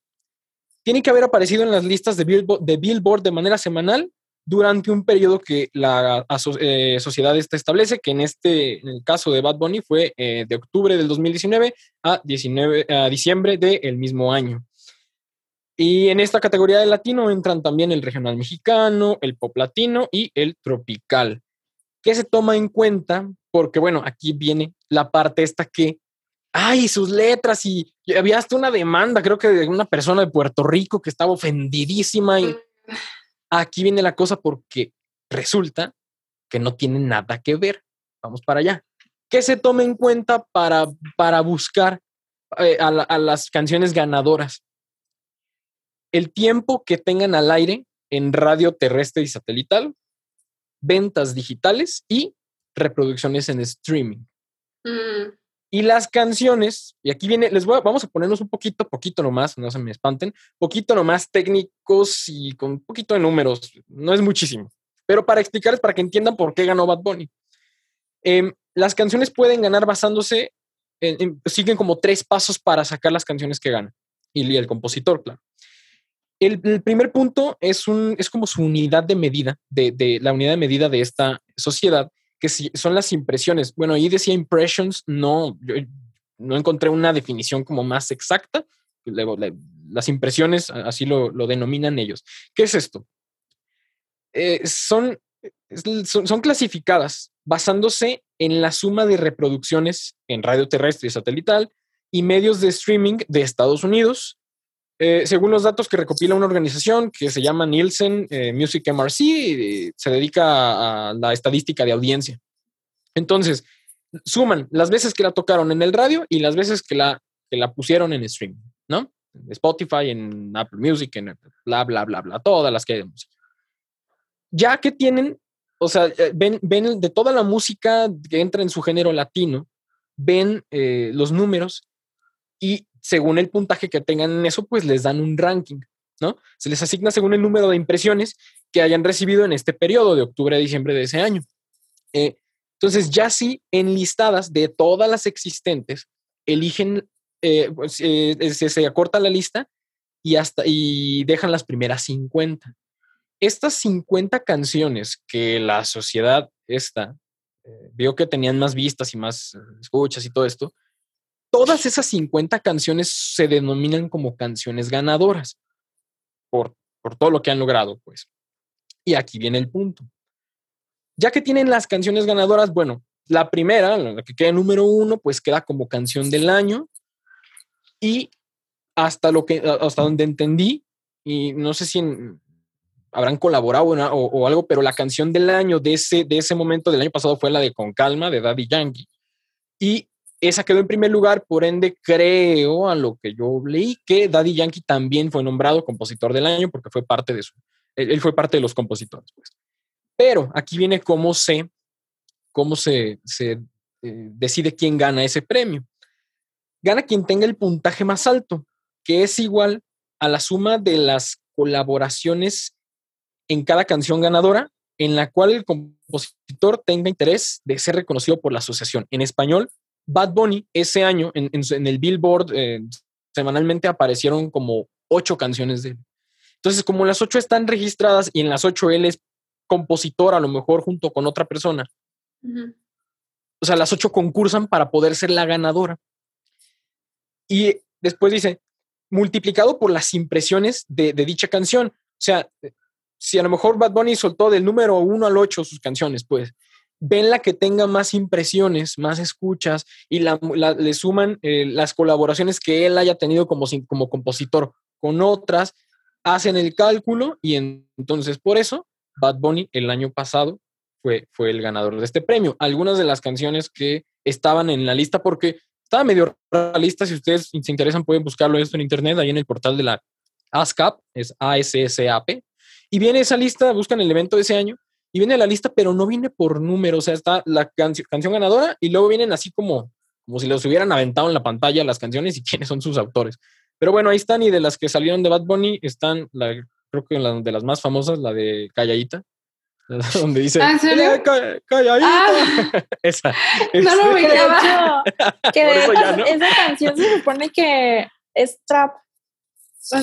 Tiene que haber aparecido en las listas de Billboard de, manera semanal durante un periodo que la eh, sociedad establece, que en este, caso de Bad Bunny, fue eh, de octubre del 2019 a, 19, a diciembre del mismo año. Y en esta categoría de latino entran también el regional mexicano, el pop latino y el tropical. ¿Qué se toma en cuenta? Porque, bueno, aquí viene la parte esta que ay, sus letras y, había hasta una demanda, creo que de una persona de Puerto Rico que estaba ofendidísima y aquí viene la cosa porque resulta que no tiene nada que ver. Vamos para allá. ¿Qué se toma en cuenta para, para buscar eh, a, a las canciones ganadoras? El tiempo que tengan al aire en radio terrestre y satelital, ventas digitales y reproducciones en streaming. Mm. Y las canciones, y aquí viene, les voy a, vamos a ponernos un poquito, poquito nomás, no se me espanten, poquito nomás técnicos y con un poquito de números, no es muchísimo, pero para explicarles, para que entiendan por qué ganó Bad Bunny. Em, las canciones pueden ganar basándose, en, siguen como tres pasos para sacar las canciones que ganan, y, el compositor, claro. El, primer punto es, un, es como su unidad de medida, de, de la unidad de medida de esta sociedad, que son las impresiones. Bueno, ahí decía impressions, no, no encontré una definición como más exacta. Luego, las impresiones, así lo, denominan ellos. ¿Qué es esto? Eh, son, son, clasificadas basándose en la suma de reproducciones en radio terrestre y satelital y medios de streaming de Estados Unidos, eh, según los datos que recopila una organización que se llama Nielsen eh, Music MRC, eh, se dedica a, la estadística de audiencia. Entonces, suman las veces que la tocaron en el radio y las veces que la, que la pusieron en streaming, ¿no? En Spotify, en Apple Music, en bla, bla, bla, bla, todas las que hay de música. ya que tienen, o sea, ven, ven de toda la música que entra en su género latino, ven los números y según el puntaje que tengan en eso, pues les dan un ranking, ¿no? Se les asigna según el número de impresiones que hayan recibido en este periodo de octubre a diciembre de ese año. Eh, entonces, ya sí, enlistadas de todas las existentes, eligen, pues, se, se acorta la lista y, hasta, y dejan las primeras 50. Estas 50 canciones que la sociedad esta eh, vio que tenían más vistas y más eh, escuchas y todo esto, todas esas 50 canciones se denominan como canciones ganadoras por, por todo lo que han logrado, pues. Y aquí viene el punto. Ya que tienen las canciones ganadoras, bueno, la primera, la que queda número uno, pues queda como canción del año. Y hasta lo que, hasta donde entendí, y no sé si habrán colaborado o, algo, pero la canción del año de ese, de ese momento del año pasado fue la de Con Calma de Daddy Yankee. Y esa quedó en primer lugar, por ende creo a lo que yo leí que Daddy Yankee también fue nombrado compositor del año porque fue parte de su, él, fue parte de los compositores. Pues. Pero aquí viene cómo se, cómo se, se eh, decide quién gana ese premio. Gana quien tenga el puntaje más alto que es igual a la suma de las colaboraciones en cada canción ganadora en la cual el compositor tenga interés de ser reconocido por la asociación. En español, Bad Bunny ese año en, el Billboard eh, semanalmente aparecieron como ocho canciones de él. Entonces, como las ocho están registradas y en las ocho él es compositor, a lo mejor junto con otra persona, o sea, las ocho concursan para poder ser la ganadora. Y después dice, multiplicado por las impresiones de, dicha canción. O sea, si a lo mejor Bad Bunny soltó del número uno al ocho sus canciones, pues ven la que tenga más impresiones, más escuchas y le suman eh, las colaboraciones que él haya tenido como, como compositor con otras, hacen el cálculo y entonces por eso Bad Bunny el año pasado fue, fue el ganador de este premio. Algunas de las canciones que estaban en la lista, porque estaba medio realista. Si ustedes se interesan, pueden buscarlo esto en internet, ahí en el portal de la ASCAP, es A-S-S-A-P. Y viene esa lista, buscan el evento de ese año, y viene la lista, pero no viene por número. O sea, está la canción ganadora y luego vienen así como, como si los hubieran aventado en la pantalla las canciones y <laughs> quiénes son sus autores. Pero bueno, ahí están, y de las que salieron de Bad Bunny, están, la, creo que la, de las más famosas, la de Calladita, <laughs> donde dice ¿Ah, ¿En serio? Ah. <laughs> esa, no lo que de esa canción se supone que es trap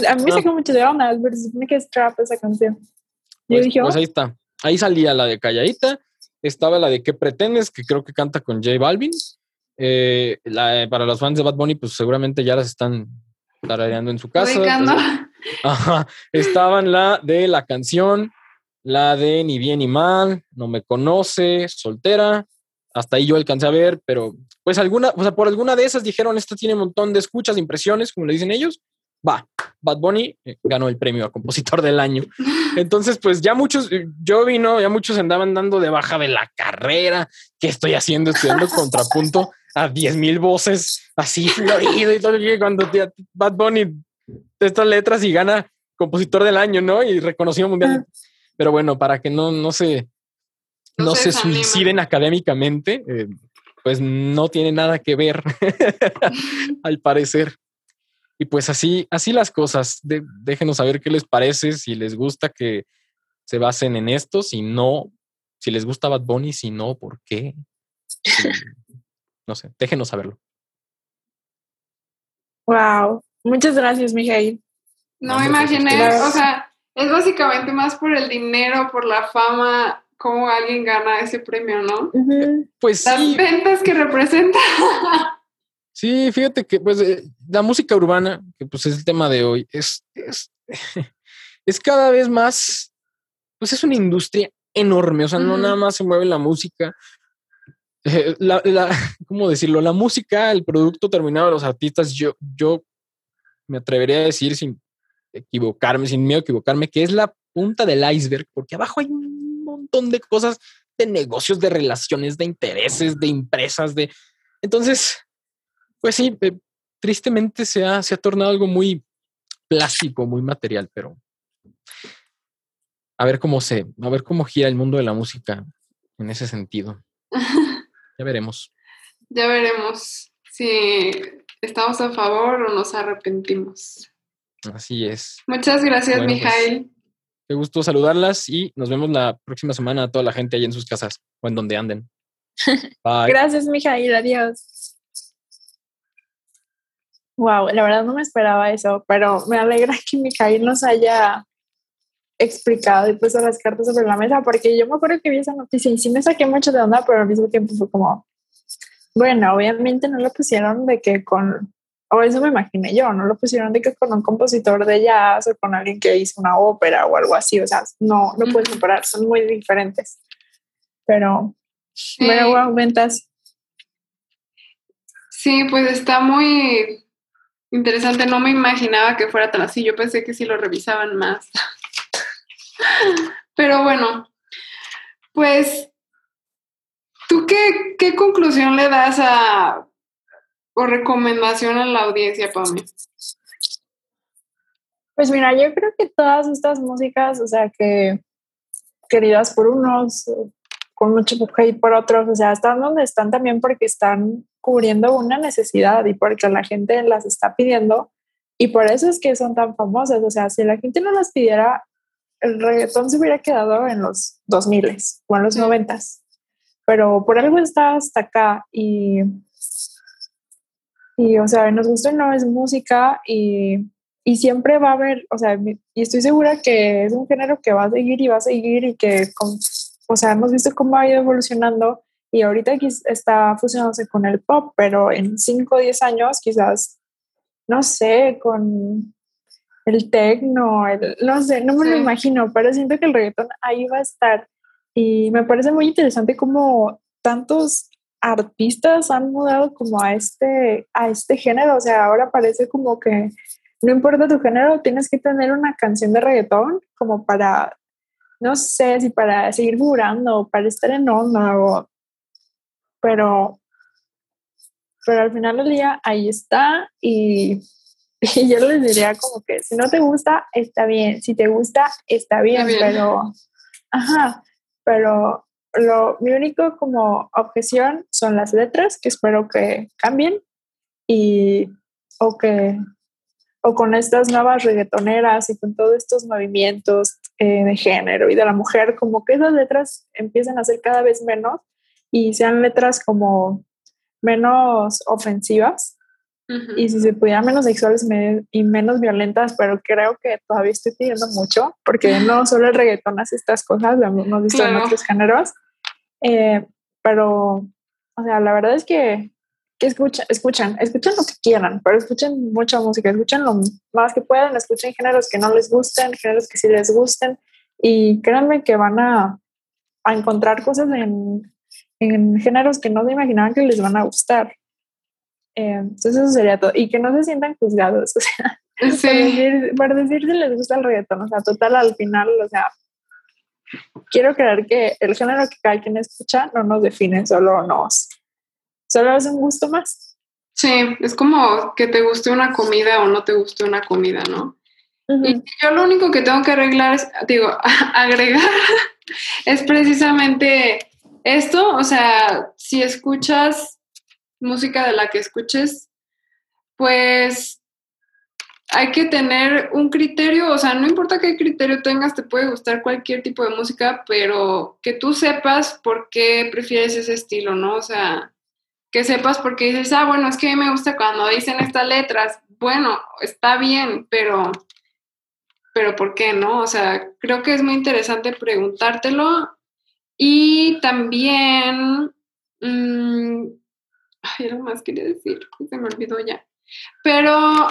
a mí me sacó mucho de onda pero se supone que es trap esa canción pues, pues, ahí está ahí salía la de Calladita estaba la de ¿Qué pretendes? que creo que canta con J Balvin eh, para los fans de Bad Bunny pues seguramente ya las están tarareando en su casa Ajá. estaban la de la canción la de Ni bien ni mal, No me conoce, Soltera, hasta ahí yo alcancé a ver, pero pues alguna, o sea, por alguna de esas dijeron, esta tiene un montón de escuchas, impresiones, como le dicen ellos, va, Bad Bunny eh, ganó el premio a compositor del año. Entonces, pues ya muchos, eh, yo vino, ya muchos andaban dando de baja de la carrera, ¿qué estoy haciendo? Estudiando contrapunto a 10 mil voces, así florido y todo, cuando Bad Bunny estas letras y gana compositor del año, ¿no? Y reconocido mundial. Pero bueno, para que no, no se, no, se suiciden académicamente, eh, pues no tiene nada que ver, <laughs> al parecer. Y pues así, así las cosas. déjenos saber qué les parece, si les gusta que se basen en esto, si no, si les gusta Bad Bunny, si no, ¿por qué? no sé, déjenos saberlo. Wow, muchas gracias, Mijail. No, me imaginé, o sea, es básicamente más por el dinero, por la fama, cómo alguien gana ese premio, ¿no? Pues Las ventas que representa. <laughs> sí, fíjate que pues eh, la música urbana, que pues es el tema de hoy, es, es, <laughs> cada vez más, pues es una industria enorme, o sea, no nada más se mueve la música. Eh, la, <laughs> ¿Cómo decirlo? La música, el producto terminado de los artistas, yo, yo me atrevería a decir sin equivocarme, sin miedo a equivocarme, que es la punta del iceberg, porque abajo hay un montón de cosas, de negocios, de relaciones, de intereses, de empresas, de... Entonces, pues sí, eh, tristemente se ha, se ha tornado algo muy plástico, muy material, pero a ver cómo se, a ver cómo gira el mundo de la música en ese sentido. <laughs> ya veremos. Ya veremos si estamos a favor o nos arrepentimos. Así es. Muchas gracias, bueno, Mijail. Qué gusto saludarlas y nos vemos la próxima semana a toda la gente ahí en sus casas o en donde anden. <laughs> Bye. Gracias, Mijail. Adiós. Wow, la verdad no me esperaba eso, pero me alegra <laughs> que Mijail nos haya explicado y puesto las cartas sobre la mesa, porque yo me acuerdo que vi esa noticia y sí me saqué mucho de onda, pero al mismo tiempo fue como, bueno, obviamente no lo pusieron de que con, o eso me imaginé yo, no lo pusieron de que con un compositor de jazz o con alguien que hizo una ópera o algo así, o sea, no, no puedes comparar, son muy diferentes. Pero, bueno, wow, ventas. Sí, pues está muy interesante, no me imaginaba que fuera tan así, yo pensé que sí lo revisaban más. <laughs> Pero bueno, pues, ¿tú qué, qué conclusión le das a o recomendación a la audiencia, Pame? Pues mira, yo creo que todas estas músicas, o sea, que queridas por unos, con mucho hate por otros, o sea, están donde están también porque están cubriendo una necesidad y porque la gente las está pidiendo. Y por eso es que son tan famosas, o sea, si la gente no las pidiera, el reggaetón se hubiera quedado en los 2000 o en los 90 pero por algo está hasta acá y y, o sea, nos gusta no es música y, y, siempre va a haber, o sea, y estoy segura que es un género que va a seguir y va a seguir y que, con, o sea, hemos visto cómo ha ido evolucionando y ahorita está fusionándose con el pop, pero en 5 o 10 años quizás, no sé, con el techno, el, no sé, no me lo imagino, pero siento que el reggaetón ahí va a estar. Y me parece muy interesante cómo tantos artistas han mudado como a este, a este género, o sea, ahora parece como que no importa tu género, tienes que tener una canción de reggaetón como para, no sé, si para seguir jurando, para estar en onda, o, pero, pero al final del día ahí está y, <laughs> y, yo les diría como que si no te gusta, está bien, si te gusta, está bien, bien. pero, ajá, pero lo, mi único como objeción son las letras, que espero que cambien, y o que o con estas nuevas reggaetoneras y con todos estos movimientos eh, de género y de la mujer, como que esas letras empiecen a ser cada vez menos y sean letras como menos ofensivas y si se pudieran menos sexuales y menos violentas, pero creo que todavía estoy pidiendo mucho porque no solo el reggaetón hace estas cosas, lo hemos visto claro. en otros géneros eh, pero, o sea, la verdad es que, que escuchan, escuchan lo que quieran, pero escuchen mucha música, escuchen lo más que puedan, escuchen géneros que no les gusten, géneros que sí les gusten, y créanme que van a, a encontrar cosas en, en, géneros que no se imaginaban que les van a gustar. Eh, entonces eso sería todo. Y que no se sientan juzgados, <laughs> o sea, sí. por, decir, por decir si les gusta el reggaetón, o sea, total al final, o sea, quiero creer que el género que cada quien escucha no nos define, solo nos, solo es un gusto más. Sí, es como que te guste una comida o no te guste una comida, ¿no? Uh -huh. Y yo lo único que tengo que arreglar, es, digo, <laughs> agregar, es precisamente esto, o sea, si escuchas música de la que escuches, pues hay que tener un criterio, o sea, no importa qué criterio tengas, te puede gustar cualquier tipo de música, pero que tú sepas por qué prefieres ese estilo, ¿no? O sea, que sepas por qué dices, ah, bueno, es que a mí me gusta cuando dicen estas letras, bueno, está bien, pero, pero ¿por qué no? O sea, creo que es muy interesante preguntártelo. Y también, mmm, ay, algo más quería decir, se me olvidó ya, pero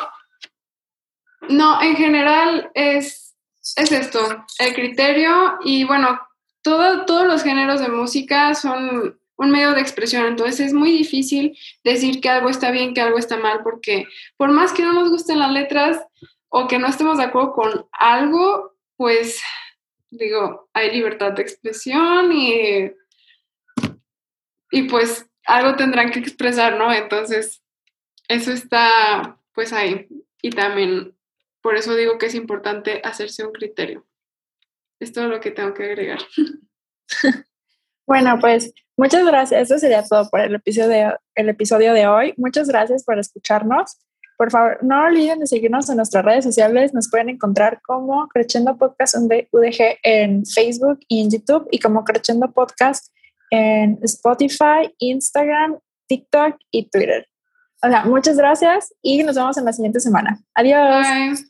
no, en general es, es esto, el criterio y bueno, todo, todos los géneros de música son un medio de expresión, entonces es muy difícil decir que algo está bien, que algo está mal, porque por más que no nos gusten las letras o que no estemos de acuerdo con algo, pues digo, hay libertad de expresión y, y pues algo tendrán que expresar, ¿no? Entonces, eso está pues ahí. Y también por eso digo que es importante hacerse un criterio. es todo lo que tengo que agregar. <laughs> bueno, pues muchas gracias. Eso sería todo por el episodio de, el episodio de hoy. Muchas gracias por escucharnos. Por favor, no olviden de seguirnos en nuestras redes sociales. Nos pueden encontrar como Creciendo Podcast UDG en Facebook y en YouTube y como Creciendo Podcast en Spotify, Instagram, TikTok y Twitter. Hola, muchas gracias y nos vemos en la siguiente semana. Adiós.